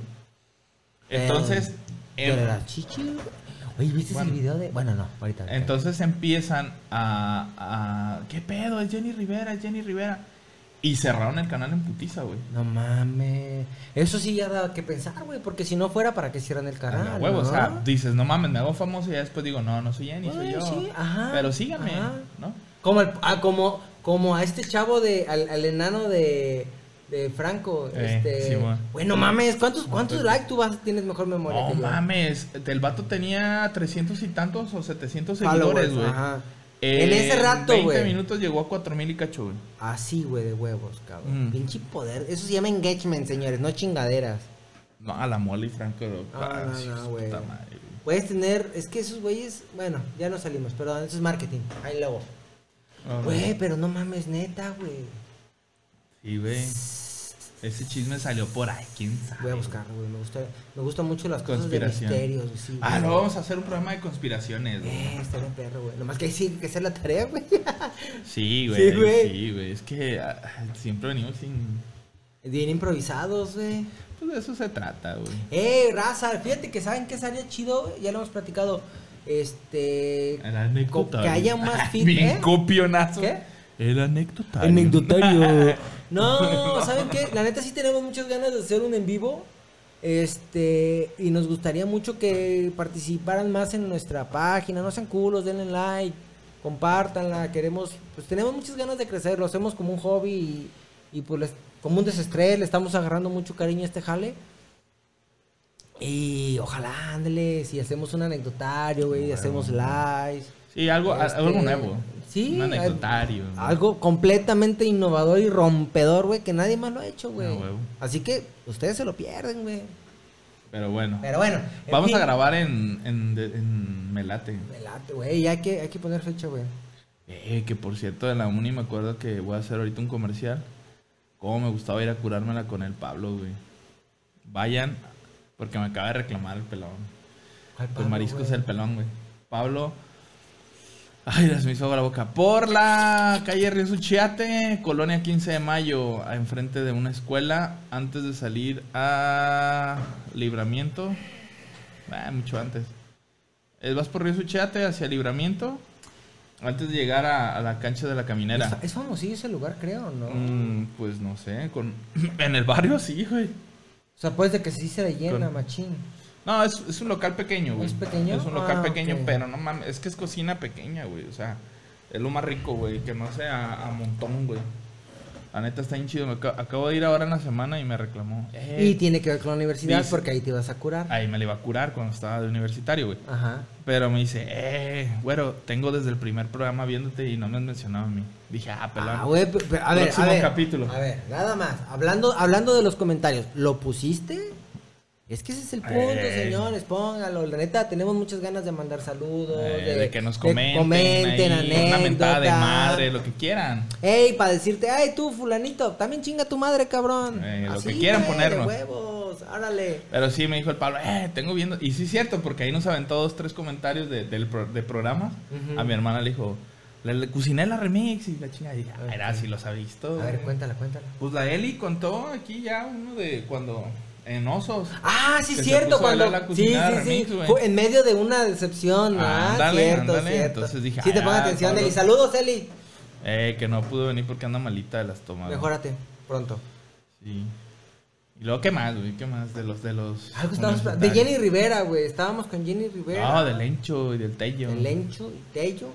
Entonces, em- era chichi, güey. Oye, ¿viste Bueno. el video de.? Bueno, no, ahorita. Entonces empiezan a, a- ¿Qué pedo? Es Jenny Rivera, es Jenny Rivera. Y cerraron el canal en putiza, güey. No mames. Eso sí ya da que pensar, güey. Porque si no fuera, ¿para qué cierran el canal? la huevo, ¿no? o sea, dices, no mames, me hago famoso y ya después digo, no, no soy Jenny, soy yo. sí, ajá, Pero síganme, ajá. ¿no? Como, el, ah, como, como a este chavo de. Al, al enano de. De Franco. Eh, este. sí, güey. bueno, mames. ¿Cuántos, cuántos likes tú vas, tienes mejor memoria No que yo? mames, el vato tenía 300 y tantos o 700 Followers, seguidores, güey. Eh, en ese rato, 20 güey. minutos llegó a 4000 y cacho, güey. Así, güey, de huevos, cabrón. Mm. Pinche poder. Eso se llama engagement, señores, no chingaderas. No, a la mole y Franco. Ah, no, güey. güey. Puedes tener. Es que esos güeyes. Bueno, ya no salimos, perdón, eso es marketing. Ahí luego. Güey, pero no mames, neta, güey. Sí, güey. Ese chisme salió por ahí, quién sabe. Voy a buscarlo, güey. Me gusta, me gustan mucho las cosas de misterios. güey, Sí, Ah, no, vamos a hacer un programa de conspiraciones, güey. Eh, está bien perro, güey. Nomás que ahí sí que hacer la tarea, güey. Sí, güey. Sí, güey. Sí. Es que ah, siempre venimos sin. Bien improvisados, güey. Pues de eso se trata, güey. Eh, raza, fíjate que saben que estaría chido, ya lo hemos platicado. Este. El. Que haya más fit- Bien ¿eh? copionazo. ¿Qué? El anecdotario. Anecdotario. No, ¿saben qué? La neta sí tenemos muchas ganas de hacer un en vivo. Este, y nos gustaría mucho que participaran más en nuestra página. No sean culos, denle like, compártanla. Queremos, pues tenemos muchas ganas de crecer. Lo hacemos como un hobby y, y pues les- como un desestrés. Le estamos agarrando mucho cariño a este jale. Y ojalá, ándale, si hacemos un anecdotario, güey, hacemos lives. Sí, algo, Este, algo nuevo. Sí, Un anecdotario. Algo completamente innovador y rompedor, güey, que nadie más lo ha hecho, güey. Así que ustedes se lo pierden, güey. Pero bueno. Pero bueno. en Vamos fin, a grabar en, en, en Melate. me late, güey, hay que, hay que poner fecha, güey. Eh, que por cierto, de la uni me acuerdo que voy a hacer ahorita un comercial. Cómo me gustaba ir a curármela con el Pablo, güey. Vayan, porque me acaba de reclamar el pelón. ¿Cuál Pues Pablo, marisco güey? es el pelón, güey. Pablo. Ay, se me hizo agua la boca. Por la calle Río Suchiate, colonia 15 de mayo, enfrente de una escuela, antes de salir a Libramiento. Ah, mucho antes. Eh, Vas por Río Suchiate hacia Libramiento. Antes de llegar a, a la cancha de la Es, caminera. fa- es famosillo ese lugar, creo, ¿no? Mm, pues no sé, con... en el barrio sí, güey. O sea, pues de que sí se le llena, Con- machín. No, es, es un local pequeño, güey. ¿Es pequeño? Es un local Ah, pequeño, pero no mames, es que es cocina pequeña, güey. O sea, es lo más rico, güey, que no sea a montón, güey. La neta está bien chido. Acabo de ir ahora en la semana y me reclamó. "Eh, Y tiene que ver con la universidad dice- porque ahí te vas a curar. Ahí me la iba a curar cuando estaba de universitario, güey. Ajá. Pero me dice, eh, güero, tengo desde el primer programa viéndote y no me has mencionado a mí. Dije, ah, pelón. Ah, güey, pe- pe- a ver, a ver. capítulo. A ver, nada más. Hablando, hablando de los comentarios, ¿lo pusiste? Es que ese es el punto, Eh. señores. Póngalo. La neta, tenemos muchas ganas de mandar saludos. Eh, de, que nos comenten, comenten mentada de anécdotas. madre, lo que quieran. Ey, para decirte, ay, tú, fulanito, también chinga tu madre, cabrón. Eh, lo que quieran ponernos. De huevos, órale. Pero sí me dijo el Pablo, eh, tengo viendo. Y sí es cierto, porque ahí nos aventó dos, tres comentarios de, de programas. A mi hermana le dijo, le, le cociné la remix y la chingada. Dije, ah, era si los ha visto. A ver, güey". cuéntala, cuéntala. Pues la Eli contó aquí ya uno de cuando en Osos. Ah, sí, Que cierto, cuando. la sí, sí, sí. remix, güey. En medio de una decepción. Ah, Ándale, cierto, ándale. cierto. Entonces dije, sí, te ah, pongo atención, Pablo. Eli. Saludos, Eli. Eh, que no pudo venir porque anda malita de las tomas. Mejórate pronto. Sí. Y luego, ¿qué más, güey? ¿Qué más? De los, de los... Algo estábamos De Jenny Rivera, güey. Estábamos con Jenny Rivera. No, del Lencho y del Tello. De Lencho y Tello.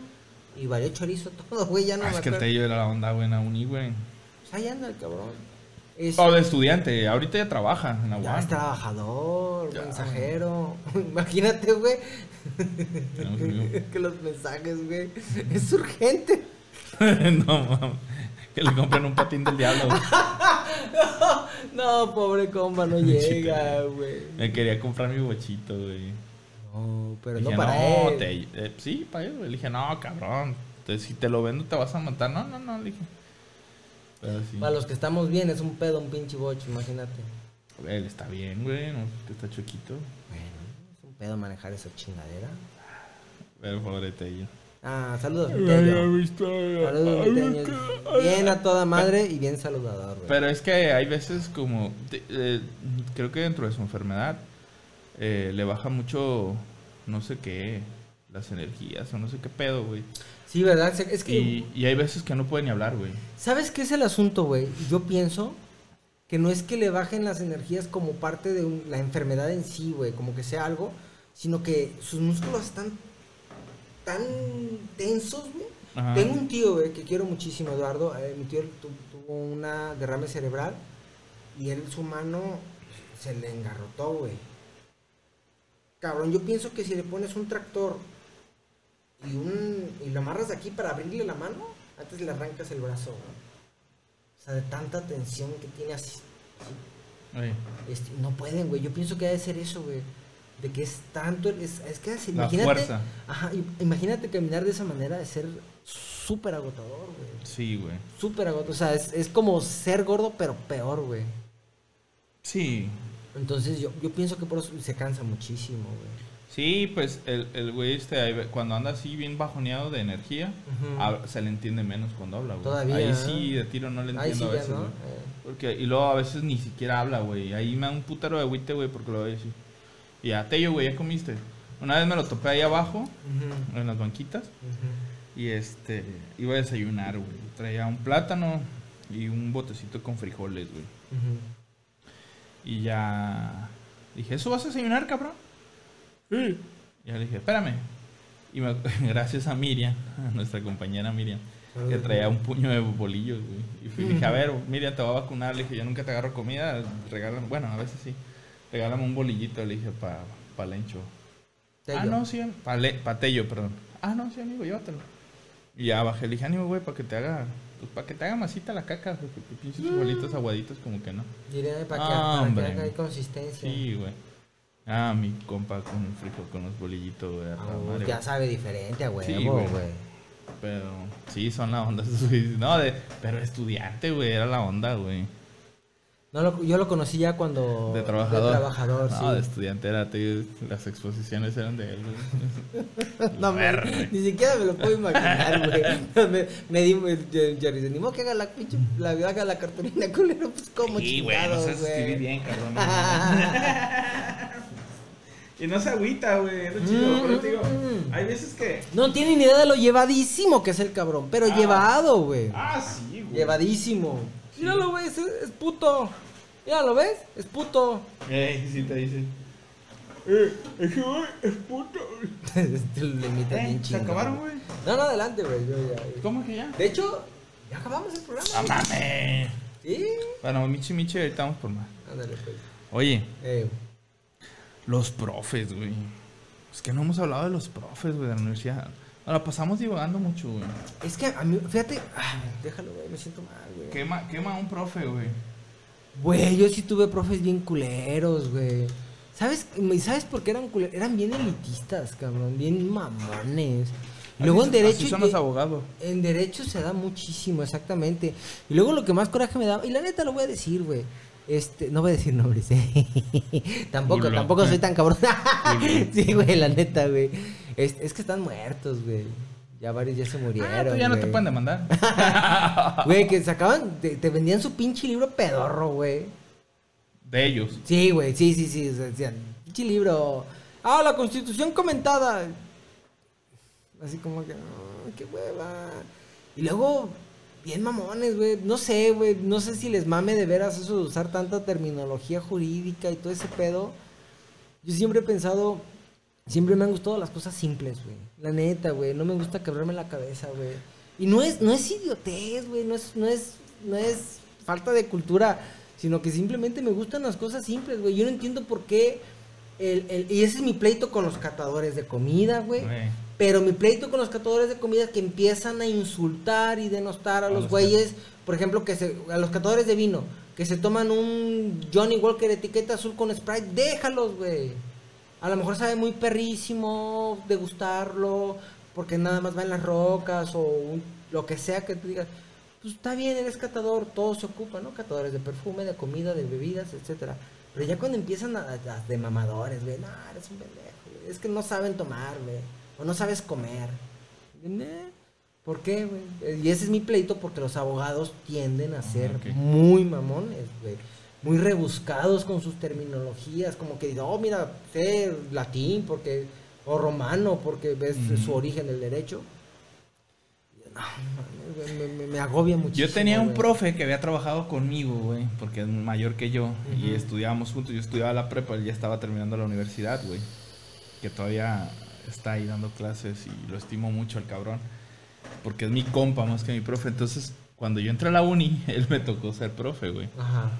Y varios chorizo, todo, güey. Ya no Ah, me es que el. Tello era la onda buena uni, güey. Pues ahí anda el cabrón. Es, O de estudiante, ahorita ya trabaja en la ya es trabajador, Ya. mensajero. Imagínate, güey. Que los mensajes, güey. Es urgente. no, mames. Que le compren un patín del diablo. güey. No, pobre compa, no llega, güey. Me quería comprar mi bochito, güey. No, pero Dije, no para no, él. Tello". Eh, sí, para él. Le dije, no, cabrón. Entonces, si te lo vendo, te vas a matar. No, no, no, le dije. Pero sí. Para los que estamos bien, es un pedo, un pinche bocho, imagínate. Él está bien, güey. No, que está choquito. Bueno, es un pedo manejar esa chingadera. Pero pobre Tello. Ah, saludos, Tello. Saludos, Tello. Bien a toda madre y bien saludador, güey. Pero es que hay veces como, eh, creo que dentro de su enfermedad eh, le baja mucho, no sé qué, las energías o no sé qué pedo, güey. Sí, ¿verdad? Es que, Y, y hay veces que no puede ni hablar, güey. ¿sabes qué es el asunto, güey? Yo pienso que no es que le bajen las energías como parte de un- la enfermedad en sí, güey, como que sea algo, sino que sus músculos están tan tensos, güey. Tengo un tío, güey, que quiero muchísimo, Eduardo. eh, mi tío tu- tuvo una derrame cerebral y él, su mano, se le engarrotó, güey. Cabrón, yo pienso que si le pones un tractor y un y lo amarras de aquí para abrirle la mano, antes le arrancas el brazo. O sea, de tanta tensión que tiene así. este, no pueden, güey. Yo pienso que debe ser eso, güey. De que es tanto, es, es que es- imagínate, fuerza. ajá, im- imagínate caminar de esa manera de ser súper agotador, güey. Sí, güey. Súper agotador, o sea, es, es como ser gordo, pero peor, güey. Sí. Entonces yo, yo pienso que por eso se cansa muchísimo, güey. Sí, pues el, el güey este, cuando anda así bien bajoneado de energía, se le entiende menos cuando habla, güey. Todavía, Ahí ¿eh? sí, de tiro no le Ahí entiendo sí a veces. Eh. Porque, y luego a veces ni siquiera habla, güey. Ahí me da un putero de agüite, güey, porque lo voy a decir. Y a Tello, güey, ya comiste. Una vez me lo topé ahí abajo, en las banquitas, y este, iba a desayunar, güey. Traía un plátano y un botecito con frijoles, güey. Y ya dije, ¿eso vas a desayunar, cabrón? Sí. Y ya le dije, espérame. Y me- gracias a Miriam, a nuestra compañera Miriam, que traía un puño de bolillos, güey. Y fui, dije, a ver, Miriam, te voy a vacunar. Le dije, yo nunca te agarro comida, regálame, bueno, a veces sí. Regálame un bolillito, le dije, para pa Lencho. Tello. Ah, no, sí, para pa Tello, perdón. Ah, no, sí, amigo, llévatelo. Y ya bajé, le dije, ánimo, güey, para que te haga, pues, para que te haga masita la caca, porque pinches bolitos aguaditos como que no. Diré para que, Ah, para que haga consistencia. Sí, güey. Ah, mi compa con un frijol, con los bolillitos, güey. madre, ya güey. sabe diferente huevo, Sí, güey. güey. Pero sí, son la onda. No, de, pero estudiante, güey, era la onda, güey. No, lo- yo lo conocí ya cuando... De trabajador. De trabajador, No, de sí. estudiante era, te- las exposiciones eran de él, güey. No, me- güey. ni siquiera me lo puedo imaginar, güey. Me, me di, me- Jerry, ni modo que haga la pinche, la, haga la cartulina culero, pues como Sí, güey, no chingados, sabes güey. escribir bien, cabrón. y no se agüita, güey, es lo chido. Mm, Pero te digo, mm, hay veces que. No tiene ni idea de lo llevadísimo que es el cabrón, pero Ah. llevado, güey. Ah, sí, güey. Llevadísimo. Míralo, güey, es, es puto. Míralo, ¿ves? Es puto. Ey, sí te dice. Eh, ese güey es puto. Este lo imita Eh, bien ¿Se acabaron, güey? No, no, adelante, güey. yo ya- ¿Cómo que ya? De hecho, ya acabamos el programa. ¡No mames! Sí. Bueno, Michi Michi, ahorita vamos por más. Ándale, pues. Oye, Eh, los profes, güey. Es que no hemos hablado de los profes, güey, de la universidad. Ahora pasamos divagando mucho, güey. es que a mí, fíjate, déjalo, güey, me siento mal, güey. Quema, quema un profe, güey. Güey, yo sí tuve profes bien culeros, güey. ¿Sabes, ¿Y ¿Sabes por qué eran culeros? Eran bien elitistas, cabrón, bien mamones. Y luego en derecho... así son los abogados. En derecho se da muchísimo, exactamente. Y luego lo que más coraje me daba, y la neta lo voy a decir, güey. Este, no voy a decir nombres, eh. tampoco, tampoco soy tan cabrón. sí, güey, la neta, güey. Es, es que están muertos, güey. Ya varios ya se murieron. Ah, pues ya no te pueden demandar. Güey, que sacaban, te, te vendían su pinche libro pedorro, güey. De ellos. Sí, güey, sí, sí, sí. o sea, Decían, pinche libro. Ah, la constitución comentada. Así como que, "Ah, qué hueva. Y luego, bien mamones, güey. No sé, güey. No sé si les mame de veras eso de usar tanta terminología jurídica y todo ese pedo. Yo siempre he pensado, siempre me han gustado las cosas simples, güey. La neta, güey. No me gusta quebrarme la cabeza, güey. Y no es, no es idiotez, güey. No es, no es, no es falta de cultura, sino que simplemente me gustan las cosas simples, güey. Yo no entiendo por qué. El, el- y ese es mi pleito con los catadores de comida, güey. Pero mi pleito con los catadores de comida es que empiezan a insultar y denostar a A los güeyes, por ejemplo, que se, a los catadores de vino, que se toman un Johnny Walker etiqueta azul con Sprite, déjalos, güey. A lo mejor sabe muy perrísimo degustarlo, porque nada más va en las rocas o un- lo que sea que tú digas. Pues está bien, eres catador, todo se ocupa, ¿no? Catadores de perfume, de comida, de bebidas, etcétera. Pero ya cuando empiezan a, a- de mamadores, güey, no, eres un pendejo. Es que no saben tomar, güey. O no sabes comer. ¿Por qué, güey? Eh, Y ese es mi pleito porque los abogados tienden a ser muy mamones, güey. Muy rebuscados con sus terminologías. Como que, oh, mira, sé latín porque... O romano porque ves su origen del derecho. No, me, me- me agobia muchísimo. Yo tenía un güey. profe que había trabajado conmigo, güey, porque es mayor que yo, y estudiábamos juntos. Yo estudiaba la prepa, él ya estaba terminando la universidad, güey, que todavía está ahí dando clases y lo estimo mucho al cabrón, porque es mi compa más que mi profe. Entonces, cuando yo entré a la uni, él me tocó ser profe, güey. Ajá.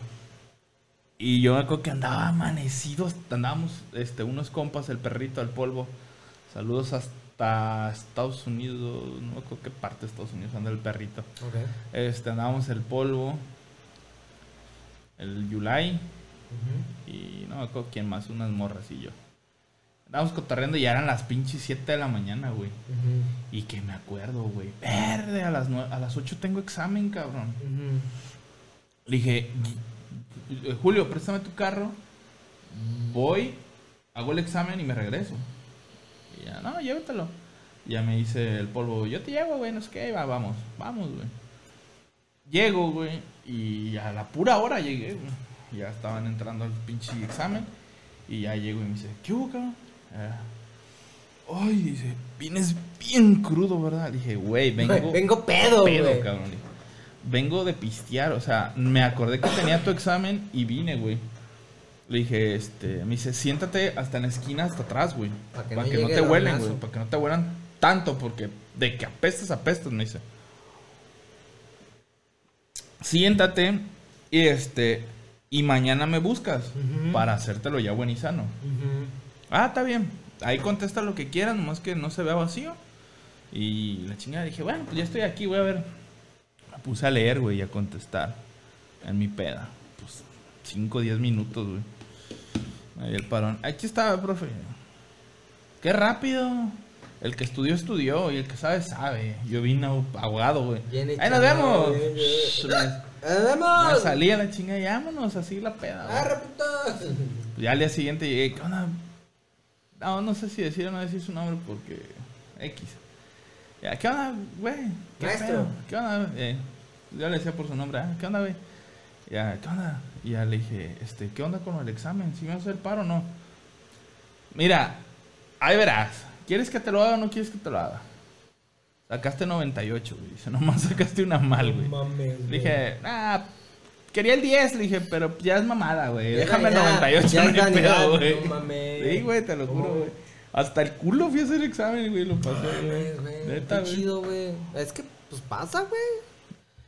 Y yo me acuerdo que andaba amanecidos, andábamos este, unos compas, el perrito, al polvo. Saludos hasta Estados Unidos, no me acuerdo qué parte de Estados Unidos anda el perrito. Ok. Este, andábamos el polvo, el Yulai Ujú. y no me acuerdo quién más, unas morras y yo. Andábamos cotorreando y ya eran las pinches 7 de la mañana, güey. Y que me acuerdo, güey. Verde, a las, a las 8 tengo examen, cabrón. Le dije, "Eh, Julio, préstame tu carro. Voy, hago el examen y me regreso. Y ya, no, llévatelo. Y ya me dice el polvo, yo te llevo, güey, no sé qué, va, vamos, vamos, güey. Llego, güey, y a la pura hora llegué, güey. Ya estaban entrando al pinche examen. Y ya llego y me dice, ¿qué hubo, cabrón? Eh, Ay, dice, vienes bien crudo, ¿verdad? Dije, güey, vengo. Vengo pedo, pedo, cabrón. dije. Vengo de pistear, o sea, me acordé que tenía tu examen y vine, güey. Le dije, este, me dice, siéntate hasta en la esquina, hasta atrás, güey. Pa' Para que no te el huelen, güey. Para que no te huelan tanto, porque de que apestas, apestas, me dice. Siéntate y este, y mañana me buscas para hacértelo ya buen y sano. Ujú. Ah, está bien. Ahí contesta lo que quieran, nomás que no se vea vacío. Y la chingada dije, bueno, pues ya estoy aquí, voy a ver. Me puse a leer, güey, y a contestar. En mi peda. Pues 5 o 10 minutos, güey. Ahí el parón. Aquí está, profe. Qué rápido. El que estudió, estudió. Y el que sabe, sabe. Yo vine ahogado, güey. Ahí nos vemos. bien, me- ¡Nos vemos! salí a la chingada, ya vámonos, así la peda. güey. ¡Arre, puto! Ya al día siguiente llegué, ¿qué onda? No, no sé si decir o no decir su nombre porque X. Ya, ¿qué onda, güey? ¿Qué Maestro. ¿Qué onda? Eh, yo le decía por su nombre, "Ah, ¿qué onda, güey? Ya, ¿qué onda? Y ya le dije, este, ¿qué onda con el examen? ¿Si me vas a hacer paro o no? Mira, ahí verás. ¿quieres que te lo haga o no quieres que te lo haga? Sacaste 98, güey. Dice, nomás sacaste una mal, güey. mames, Le dije, ah, quería el 10, le dije, pero ya es mamada, güey. Ya, Déjame el ya, 98, ya no es hay pedo, güey. no mames. Sí, güey, te lo ¿Cómo, juro, güey? güey. Hasta el culo fui a hacer examen, güey, lo pasé, güey. Neta, güey. chido, güey. Es que, pues pasa, güey.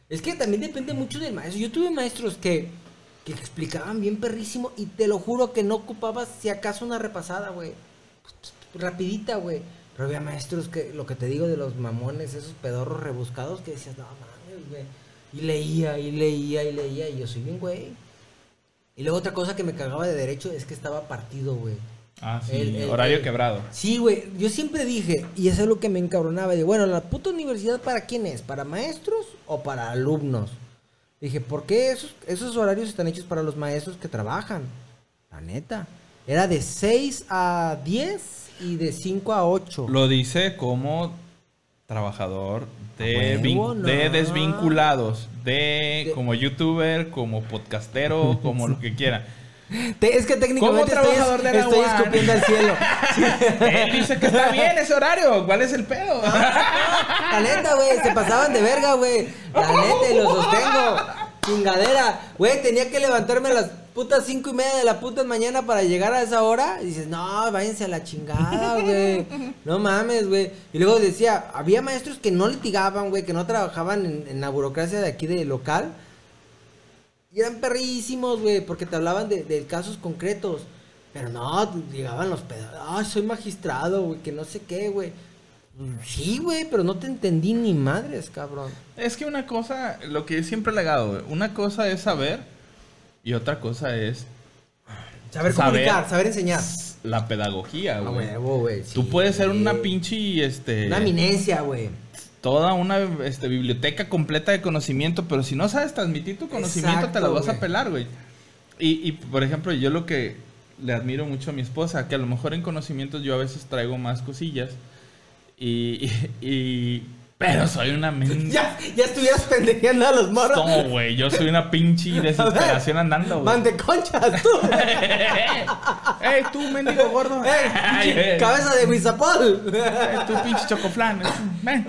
Es que también depende mucho del maestro. Yo tuve maestros que, que explicaban bien perrísimo y te lo juro que no ocupabas si acaso una repasada, güey. Rapidita, güey. Pero había maestros que, lo que te digo de los mamones, esos pedorros rebuscados que decías, no mames, güey. Y leía, y leía, y leía, y yo soy bien, güey. Y luego otra cosa que me cagaba de derecho es que estaba partido, güey. Ah, sí, El- el- horario el- quebrado. Sí, güey, yo siempre dije, y eso es lo que me encabronaba, de, bueno, la puta universidad para quién es, para maestros o para alumnos. Dije, ¿por qué esos, esos horarios están hechos para los maestros que trabajan? La neta. Era de 6 a 10 y de 5 a 8. Lo dice como trabajador de, A vin- huevo, no. de desvinculados, de, De- como youtuber, como podcastero, como lo que quiera. Te- es que técnicamente estoy, estoy escupiendo al cielo. Él dice que está bien ese horario, ¿cuál es el pedo? La neta, güey, se pasaban de verga, güey. La neta, y lo sostengo. Chingadera. Güey, tenía que levantarme a las putas cinco y media de la puta mañana para llegar a esa hora. Y dices, no, váyanse a la chingada, güey. No mames, güey. Y luego decía, había maestros que no litigaban, güey, que no trabajaban en, la burocracia de aquí de local. Y eran perrísimos, güey, porque te hablaban de, casos concretos. Pero no, llegaban los pedazos. Ay, soy magistrado, güey, que no sé qué, güey. Sí, güey, pero no te entendí ni madres, cabrón. Es que una cosa, lo que yo siempre he legado, güey, una cosa es saber y otra cosa es Saber comunicar, saber enseñar. la pedagogía, güey. huevo, güey. sí, Tú puedes ser una pinche, este... Una eminencia, güey. toda una este, biblioteca completa de conocimiento, pero si no sabes transmitir tu conocimiento, te la vas a pelar, güey. Y, y, por ejemplo, yo lo que le admiro mucho a mi esposa, que a lo mejor en conocimientos yo a veces traigo más cosillas. Y, y- y- pero soy una men... Ya, ya estuvieras pendejeando a los morros. No, güey, yo soy una pinche desesperación andando, güey. Man de conchas, tú. ¡Ey, tú, mendigo gordo! Ey, cabeza de Huizapol. Ey, tú, pinche chocoflan! Ven.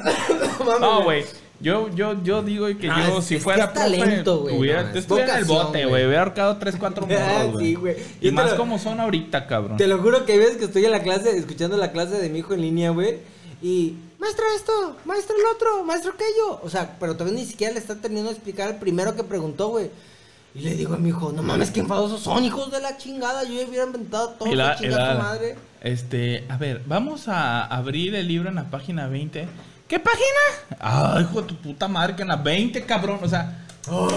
No, güey. Yo, yo, yo digo que No, yo, es- si es que fuera es talento, güey, hubiera, no, estuviera en el bote, güey. Hubiera ahorcado tres, cuatro morros, Ah, güey. sí, güey. Yo Y más lo- como son ahorita, cabrón. Te lo juro que hay veces que estoy en la clase, escuchando la clase de mi hijo en línea, güey. Y, maestro esto, maestro el otro, maestro aquello. O sea, pero todavía ni siquiera le está terminando de explicar al primero que preguntó, güey. Y le digo a mi hijo, no mames, qué enfadosos son, hijos de la chingada. Yo ya hubiera inventado todo, la- que y chinga la- tu madre. Este, a ver, vamos a abrir el libro en la página 20. ¿Qué página? Ay, hijo de tu puta madre, que en la 20, cabrón. O sea,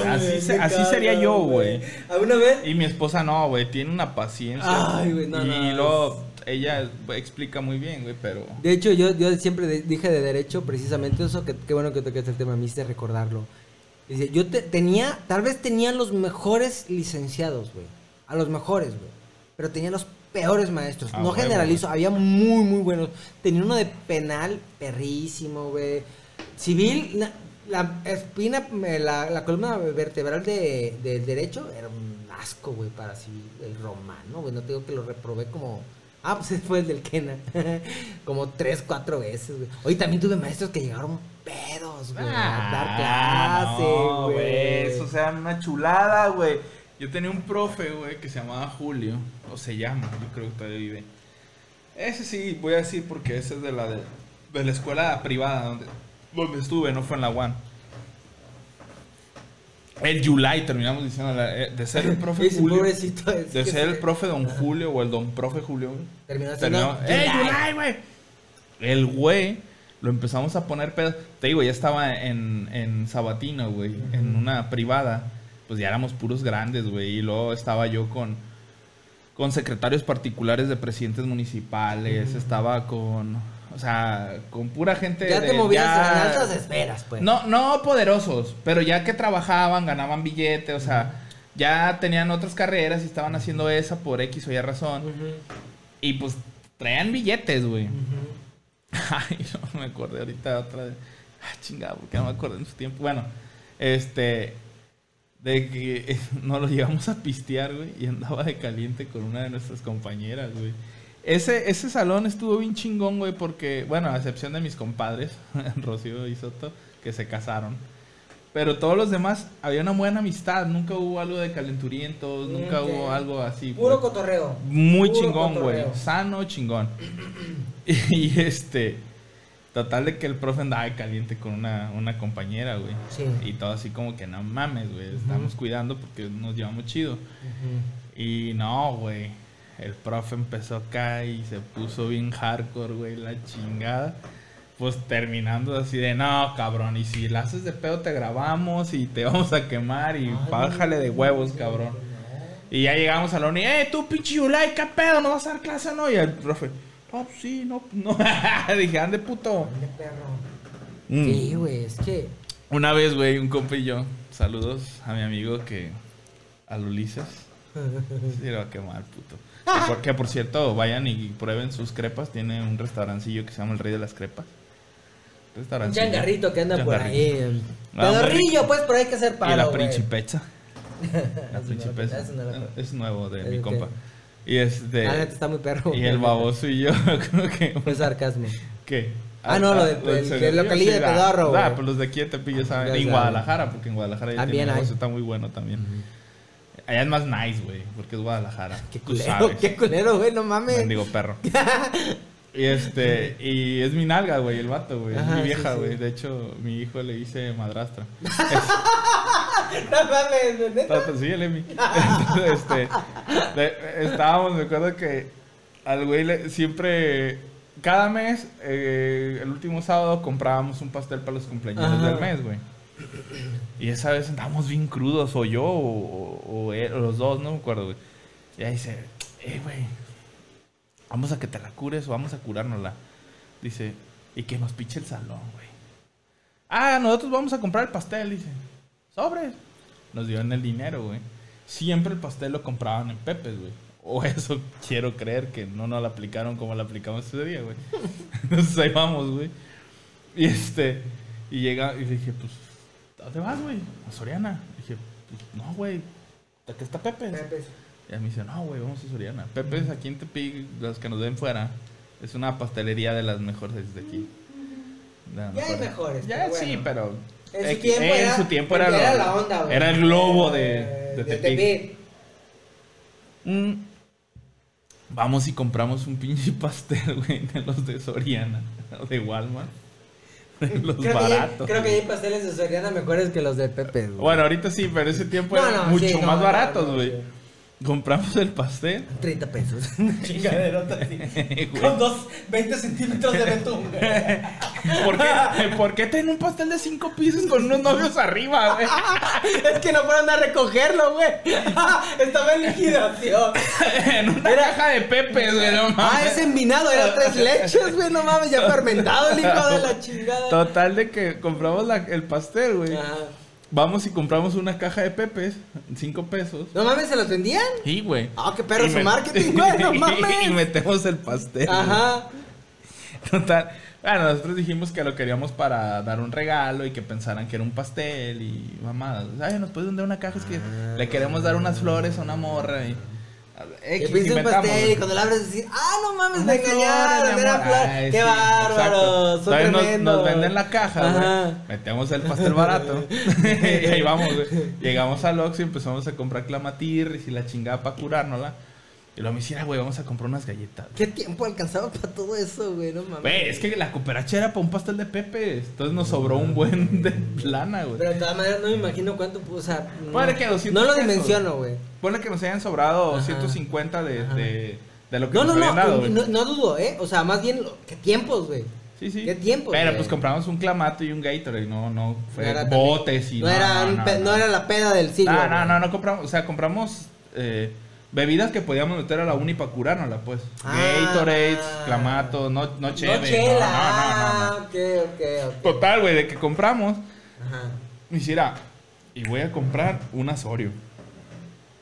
así, se- así sería yo, güey. ¿A una vez? Y mi esposa no, güey, tiene una paciencia. Ay, güey, no, y no, luego ella explica muy bien, güey, pero... De hecho, yo, yo siempre de- dije de derecho precisamente eso, que qué bueno que tocaste el tema, me hiciste recordarlo. Dice, yo te- tenía, tal vez tenía los mejores licenciados, güey. A los mejores, güey. Pero tenía los peores maestros. Ah, no generalizo, había muy, muy buenos. Tenía uno de penal perrísimo, güey. Civil, na- la espina, la, la columna vertebral de, del derecho era un asco, güey, para civil. El romano, güey. No te digo que lo reprobé como... Ah, pues fue el del Kena. como tres, cuatro veces, güey. Hoy también tuve maestros que llegaron pedos, güey. a dar clase, Ah, no, güey. Eso sea una chulada, güey. Yo tenía un profe, güey, que se llamaba Julio. O se llama, yo creo que todavía vive. Ese sí, voy a decir porque ese es de la, de, de la escuela privada donde, donde estuve, no fue en la UAN. El July, terminamos diciendo, eh, de ser el profe Ese Julio. pobrecito, es De ser el profe Don Julio o el Don Profe Julio. Terminó siendo ¡Eh, July! July, güey! El güey lo empezamos a poner pedo. Te digo, ya estaba en, en Sabatino, güey, en una privada. Pues ya éramos puros grandes, güey. Y luego estaba yo con, con secretarios particulares de presidentes municipales. Estaba con. O sea, con pura gente. Ya de- te movías ya- en altas esferas, pues. no, no poderosos, pero ya que trabajaban, ganaban billete, o sea, ya tenían otras carreras y estaban haciendo esa por X o Y razón. Y pues traían billetes, güey. Ay, no me acordé ahorita otra vez. Ah, chingado, porque no me acuerdo en su tiempo. Bueno, este. De que no lo llegamos a pistear, güey. Y andaba de caliente con una de nuestras compañeras, güey. Ese, ese salón estuvo bien chingón, güey, porque, bueno, a excepción de mis compadres, Rocío y Soto, que se casaron. Pero todos los demás, había una buena amistad. Nunca hubo algo de calenturientos, nunca hubo algo así. Puro pues. cotorreo. Muy Puro chingón, güey. Sano, chingón. y este. Total de que el profe andaba caliente con una, una compañera, güey. Sí. Y todo así como que no mames, güey. Estamos cuidando porque nos llevamos chido. Y no, güey. El profe empezó acá y se puso bien hardcore, güey, la chingada. Pues terminando así de, no, cabrón, y si la haces de pedo te grabamos y te vamos a quemar y bájale de huevos, cabrón. Y ya llegamos a la uni, eh, tú pinche Yulai, ¿qué pedo? ¿No vas a dar clase o no? Y el profe, no, pues sí, no, no. Dije, ande puto. Ande, perro. Mm. Sí, güey, es que. Una vez, güey, un compa y yo, saludos a mi amigo que, al Ulises. Sí, lo va a quemar, puto. Que por, cierto, vayan y prueben sus crepas. Tiene un restaurancillo que se llama El Rey de las Crepas. Un changarrito que anda por ahí. Ah, Pedorrillo, pues, por ahí hay que hacer palo, Y la güey. principesa. La lo- Es nuevo de Es mi que- compa. Y este. Ah, está muy perro. Y el baboso y yo, creo que. Fue sarcasmo. ¿Qué? Ah, no, lo de- el- cerillo, de localidad de ah, pedorro, Ah, pues los de aquí de Tepillo saben. En. Guadalajara, porque en Guadalajara ya También tiene hay. negocio, está muy bueno también. Allá es más nice, güey, porque es Guadalajara. Qué culero, qué culero, güey, no mames. Mendigo perro. y este, y es mi nalga, güey, el vato, güey. Es mi vieja, sí. güey. De hecho, mi hijo le dice madrastra. No mames, neta. Sí, el Emi. Entonces, este, le- estábamos, me acuerdo que al güey le- siempre, cada mes, eh, el último sábado comprábamos un pastel para los cumpleaños Ajá. del mes, güey. Y esa vez andábamos bien crudos, o yo, o, los dos, no me acuerdo, güey. Y ahí dice, eh, güey, vamos a que te la cures o vamos a curárnosla. Dice, y que nos piche el salón, güey. Ah, nosotros vamos a comprar el pastel, dice. Sobres. Nos dieron el dinero, güey. Siempre el pastel lo compraban en Pepes, güey. O eso quiero creer que no nos lo aplicaron como lo aplicamos ese día, güey. Entonces ahí vamos, güey. Y este, y llega, y dije, pues, ¿a dónde vas, güey? A Soriana. Dije, pues, no, güey. Aquí está. Pepes. Y me dice, no, güey, vamos a Soriana. Pepes, aquí en Tepic, los que nos den fuera, es una pastelería de las mejores de aquí. Las Ya hay mejores, Ya pero sí, bueno. pero... En su tiempo en era, su tiempo era, era lo- la onda, güey. Era el globo de, Eh, de, de Tepic. Tepic. Mm. Vamos y compramos un pinche pastel, güey, de los de Soriana, o de Walmart. Los Creo que, ya, baratos. creo que hay pasteles de Soriana mejores que los de Pepe. güey. Bueno, ahorita sí, pero ese tiempo No, eran no, mucho sí, no, más baratos, güey. Compramos el pastel. 30 pesos. Chingaderota así. Con dos 20 centímetros de betún. ¿Por qué, ¿Por qué un pastel de cinco pisos con unos novios arriba, güey? Es que no fueron a recogerlo, güey. Estaba en liquidación. En una caja de Pepe, güey, no mames. Ah, es envinado, era tres leches, güey. No mames, ya fermentado el hijo de la chingada. Total de que compramos la- el pastel, güey. Ajá. Vamos y compramos una caja de Pepes, cinco pesos. No mames, ¿se los vendían? Sí, güey. Ah, qué perro su marketing, güey. No mames. y metemos el pastel. Ajá. Total. Bueno, nosotros dijimos que lo queríamos para dar un regalo y que pensaran que era un pastel y mamadas. Ay, nos puedes vender una caja, es que le queremos dar unas flores a una morra y... Que X, piensa un pastel y cuando la abres decir, ah, no mames, me engañaron, era flor. Qué sí, bárbaros, exacto. son nos-. Nos, venden la caja, güey. Metemos el pastel barato. y ahí vamos, güey. Llegamos al Oxxo y empezamos a comprar clamatirris y la chingada para curárnosla. Y luego me hiciera, güey, vamos a comprar unas galletas. ¿Qué tiempo alcanzaba para todo eso, güey? No mames. Güey, es que la cooperacha era para un pastel de Pepe. Entonces nos sobró un buen de plana, güey. Pero de todas maneras no me imagino cuánto pudo, o sea, no, que 200 no lo dimensiono, güey. Ponle que nos hayan sobrado Ajá. 150 de, de, de lo que No, nos no, no, habían dado, güey. no, no dudo, ¿eh? O sea, más bien, lo- ¿qué tiempos, güey? Sí, sí. ¿Qué tiempo, Pero güey? pues compramos un clamato y un Gatorade, no, no fue No era botes y no, era un pe- no era la peda del siglo. No, no, no, no compramos, o sea, compramos eh, bebidas que podíamos meter a la uni para curárnosla, pues. Ah. Gatorades, clamato, no, no cheve. No chela. no, no, no, no, no. Ah, ok, ok, ok. Total, güey, de que compramos, Ajá. me hiciera, y voy a comprar un asorio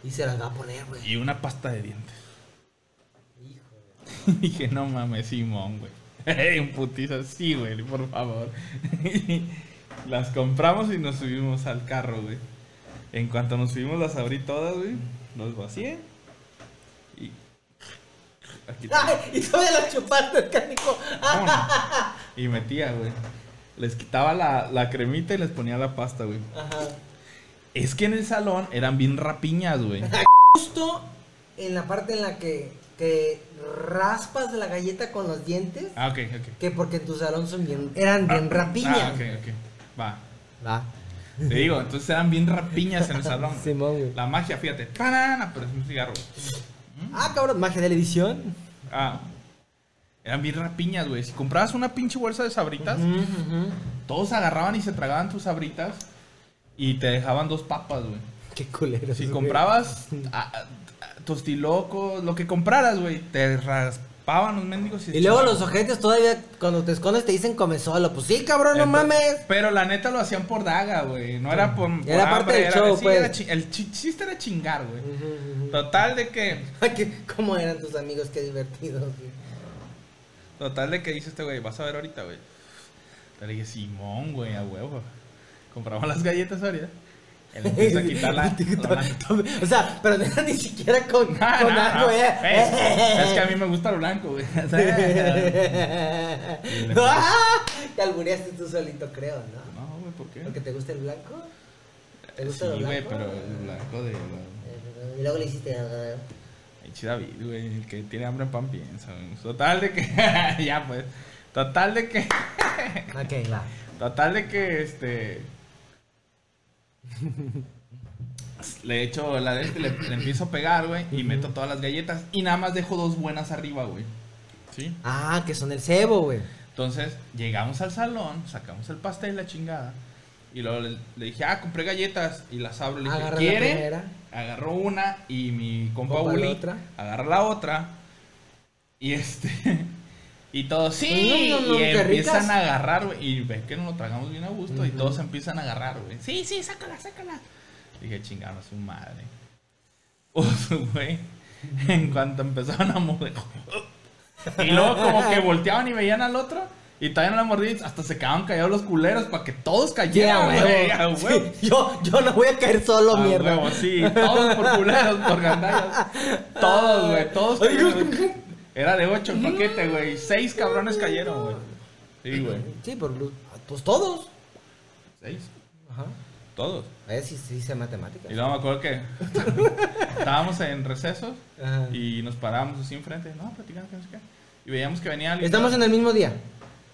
Y se las va a poner, güey. y una pasta de dientes. Hijo de- dije, no mames, Simón, güey. un putiza, sí, güey, por favor. las compramos y nos subimos al carro, güey. En cuanto nos subimos, las abrí todas, güey. Los vacié. Aquí Ay, y todavía la chupaste, canico. Vámonos. Y metía, güey. Les quitaba la, la cremita y les ponía la pasta, güey. Ajá. Es que en el salón eran bien rapiñas, güey. Justo en la parte en la que, que raspas la galleta con los dientes. Ah, ok, ok. Que porque en tu salón son bien, eran bien rapiñas. Ah, ok, ok. Va. Va. Te digo, entonces eran bien rapiñas en el salón. Simón, güey. La magia, fíjate. Pero es un cigarro. güey. Ah, cabrón, magia de la edición. Ah. Eran bien rapiñas, güey. Si comprabas una pinche bolsa de sabritas, todos agarraban y se tragaban tus sabritas y te dejaban dos papas, güey. Qué culero. Si comprabas a- a- a- tostilocos, lo que compraras, güey, te raspaban los mendigos Y luego echaban. los ojetes todavía cuando te escondes te dicen come solo. Pues sí, cabrón, no Entonces- mames. Pero la neta lo hacían por daga, güey. No era por. por Era parte del era- show, sí, pues. era chi- el chi- chiste era chingar, güey. Total de que. ¿Cómo eran tus amigos? Qué divertidos. güey. Total de que dice este güey, vas a ver ahorita, güey. Le dije, Simón, güey, a huevo. Compramos las galletas ahorita. Él empieza a quitar la. la- o sea, pero no ni siquiera con, No, con no, algo, no. eh. Es, es que a mí me gusta lo blanco, güey. O sea, Ah, Te albureaste tú solito, creo, ¿no? no, güey, ¿por qué? ¿Porque te gusta el blanco? ¿Te Sí, gusta lo güey, blanco? pero el blanco de. Eh, Y luego le hiciste. Ay, David, güey, el que tiene hambre en pan piensa. güey. Total de que. ya, pues. Total de que. Ok, va. Total de que este. Le echo la de este, le, le empiezo a pegar, güey, y meto todas las galletas. Y nada más dejo dos buenas arriba, güey. ¿Sí? Ah, que son el cebo, güey. Entonces, llegamos al salón, sacamos el pastel, la chingada. Y luego le, le dije, ah, compré galletas. Y las abro. Le dije, Agarra ¿quiere? Agarró una y mi compa Uli otra. agarra la otra. Y este. Y todos, sí. Mm, mm, y empiezan a agarrar, güey. Y ven que nos lo tragamos bien a gusto. Y todos empiezan a agarrar, güey. Sí, sí, sácala, sácala. Dije, chingada, su madre. Pues, güey. En cuanto empezaron a morder. Y luego, como que volteaban y veían al otro. Y todavía no la mordían. Hasta se quedaban callados los culeros para que todos cayeran, Yeah, güey. Sí, yo, yo no voy a caer solo, A mierda. huevo, sí, todos por culeros, por gandallas. Todos, güey, todos cayeron. Era de ocho el paquete, güey. Seis cabrones cayeron, güey. Sí, güey. Sí, por lu- pues todos. Seis. Ajá. Todos. A ver si sí sé matemáticas. Y luego me acuerdo que estábamos en recesos Ajá. y nos parábamos así enfrente, no, platicando, que no sé qué. Y veíamos que venía alguien. Estamos en el mismo día.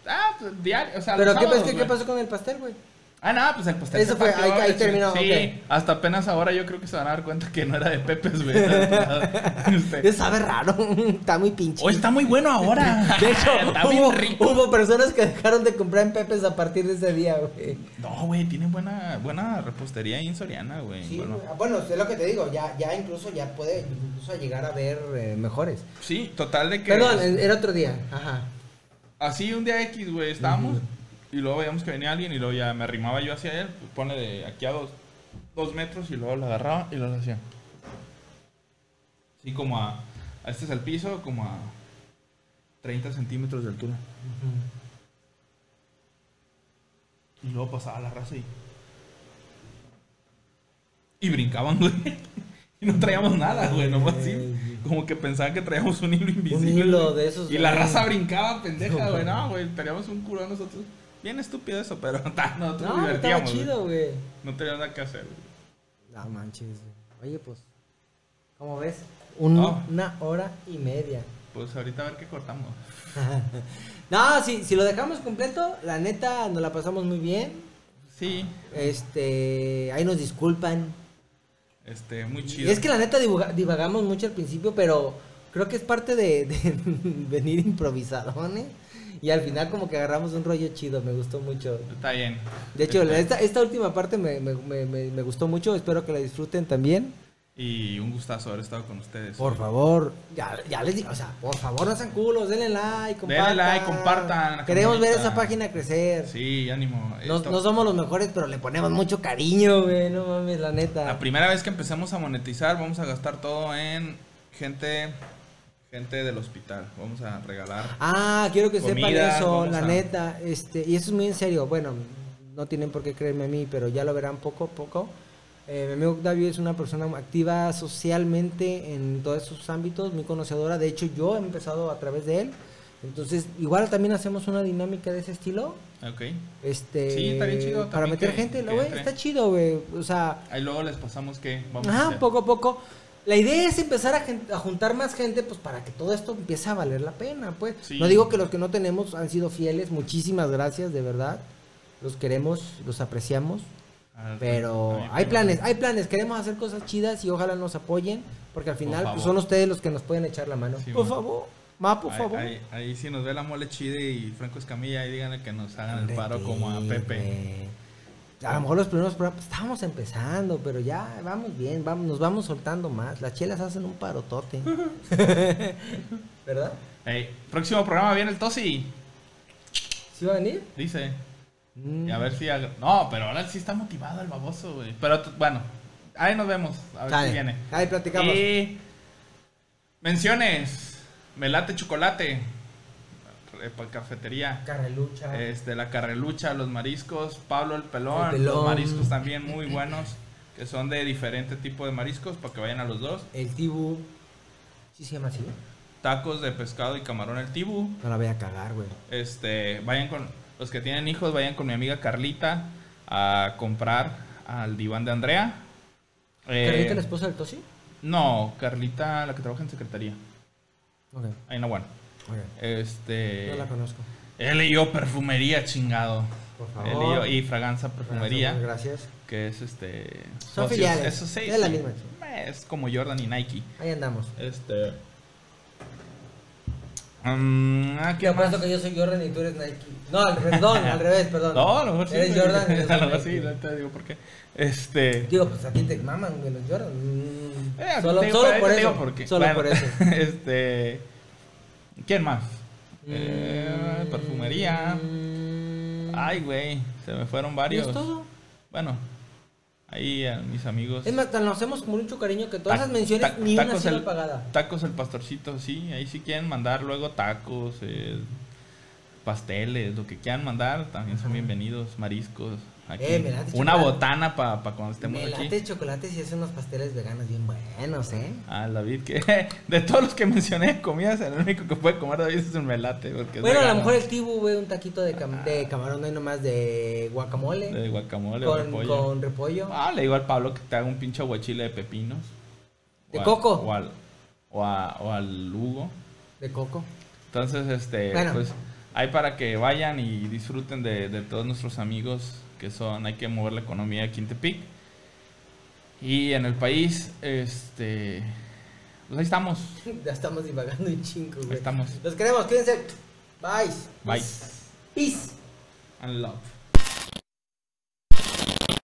Ah, pues diario, o sea, Pero los ¿qué, sábados, ¿qué, pasó con el pastel, güey? Ah, no, pues el pastel. Eso fue, ahí- terminó, Sí, hasta apenas ahora yo creo que se van a dar cuenta que no era de Pepes, güey. Este, Sabe raro. Está muy pinche. Oh, está muy bueno ahora. De hecho, está bien hubo, rico. hubo personas que dejaron de comprar en Pepes a partir de ese día, güey. No, güey, tiene buena, buena repostería ahí en Soriana, güey. Sí, bueno, bueno, es lo que te digo, ya, ya incluso ya puede incluso llegar a ver eh, mejores. sí, total de que. Perdón, era otro día. Ajá. Así un día X, güey, estábamos. Y luego veíamos que venía alguien y luego ya me arrimaba yo hacia él. pues, pone de aquí a dos, dos metros y luego lo agarraba y lo hacía. Así como a. a Este es el piso, como a 30 centímetros de altura. Y luego pasaba la raza y. Y brincaban, güey. Y no traíamos nada, güey, nomás así. Como que pensaban que traíamos un hilo invisible. Un hilo de esos, Y la raza brincaba, pendeja, güey. No, güey, teníamos un culo nosotros. Bien estúpido eso, pero ta, nosotros No, nos estaba chido, güey. No teníamos nada que hacer, güey. No manches. güey. Oye, pues, ¿cómo ves? Un- No. Una hora y media. Pues ahorita a ver qué cortamos. No, si, si lo dejamos completo, la neta nos la pasamos muy bien. Sí, Este, ahí nos disculpan. este, muy Y chido. es que la neta divagamos mucho al principio, pero creo que es parte de, de venir improvisadones. Y al final como que agarramos un rollo chido, me gustó mucho. Está bien. De hecho, esta, esta última parte me, me- me- me- gustó mucho, espero que la disfruten también. Y un gustazo haber estado con ustedes. Por favor, ya, ya les digo, o sea, por favor no sean culos, denle like, compartan. Denle like, compartan Queremos ver esa página crecer. Sí, ánimo. No, no somos los mejores, pero le ponemos mucho cariño, güey, no mames, la neta. La primera vez que empecemos a monetizar, vamos a gastar todo en gente, gente del hospital. Vamos a regalar. Ah, quiero que sepan Comida, eso, vamos la a- neta, este, y eso es muy en serio, bueno, no tienen por qué creerme a mí, pero ya lo verán poco a poco. Eh, mi amigo Octavio es una persona activa socialmente en todos esos ámbitos, muy conocedora. De hecho, yo he empezado a través de él. Entonces, igual también hacemos una dinámica de ese estilo. Ok. Este, Sí, está bien chido Para meter que- gente, güey, está chido, güey. O sea, Ahí luego les pasamos que vamos a Ajá, hacer. poco a poco. La idea es empezar a, juntar más gente, pues para que todo esto empiece a valer la pena, pues. Sí. No digo que los que no tenemos han sido fieles, muchísimas gracias, de verdad. Los queremos, los apreciamos, Ah, pero hay planes, hay planes, queremos hacer cosas chidas y ojalá nos apoyen, porque al final pues, son ustedes los que nos pueden echar la mano. Sí, por man. favor, ma, por Ahí- favor. Ahí, ahí si nos ve la mole chide y Franco Escamilla, ahí díganle que nos hagan el paro como a sí, Pepe. A lo mejor los primeros programas pues, estábamos empezando, pero ya vamos bien, vamos, nos vamos soltando más. Las chelas hacen un parotote. ¿Verdad? Próximo programa viene el Tosi, ¿Sí va a venir? dice. Mm. Y a ver si... No, pero ahora sí está motivado el baboso, güey. Pero bueno, ahí nos vemos. A ver si viene. Ahí platicamos. Y menciones. Melate chocolate. Repa cafetería. Carrelucha. Este, la carrelucha, los mariscos, Pablo el pelón, El pelón. los mariscos también muy buenos, que son de diferente tipo de mariscos, para que vayan a los dos. El tibu. ¿Sí se llama así? Tacos de pescado y camarón el tibu. No la voy a cagar, güey. Este, vayan con los que tienen hijos, vayan con mi amiga Carlita a comprar al diván de Andrea. Eh, ¿Carlita la esposa del Tosi? No, Carlita, la que trabaja en secretaría. Ok, Ahí en la Este. No la conozco. Él y yo perfumería, chingado. Por Él favor. y yo, y Fraganza Perfumería. Gracias. que es este Son socios. filiales, eso sí, es la sí. misma. es como Jordan y Nike Ahí andamos. este mm, ah, ¿qué más? que yo soy Jordan y tú eres Nike. No, al revés, no, al revés, perdón. no a lo mejor sí Eres. Jordan y yo soy a lo mejor sí no te digo por qué este Digo, pues a ti te maman, güey, los Jordan. Mm. eh, solo te digo- solo te por digo eso. por qué. Solo por eso. este quién más Eh, Mm. perfumería ay güey se me fueron ¿Y varios es todo? bueno ahí a mis amigos Es más, lo hacemos con mucho cariño que todas Ta- esas menciones ta- ni una tacos ha sido el- pagada. Tacos el pastorcito, sí, ahí sí quieren mandar luego tacos, eh, pasteles, lo que quieran mandar, también son bienvenidos, mariscos. Aquí. Eh, me late Una chocolate. botana para cuando estemos Me aquí. late chocolate y hace unos pasteles veganos bien buenos, ¿eh? Ah, David, que de todos los que mencioné comidas, el único que puede comer David es un melate. Porque Bueno, a lo mejor el tibu, güey, un taquito de, cam- de camarón, no hay nomás de guacamole. De guacamole o con, repollo. con repollo. Ah, le digo al Pablo que te haga un pinche aguachile de pepinos. De O al- coco. O al, o, a- o al Hugo. De coco. Entonces, este, Bueno. pues, hay para que vayan y disfruten de, de todos nuestros amigos que son, hay que mover la economía aquí en Tepic. Y en el país, este, pues ahí estamos. ya estamos divagando un chingo, Ahí güey. estamos. Los queremos, cuídense. Bye. Bye. Peace. And love.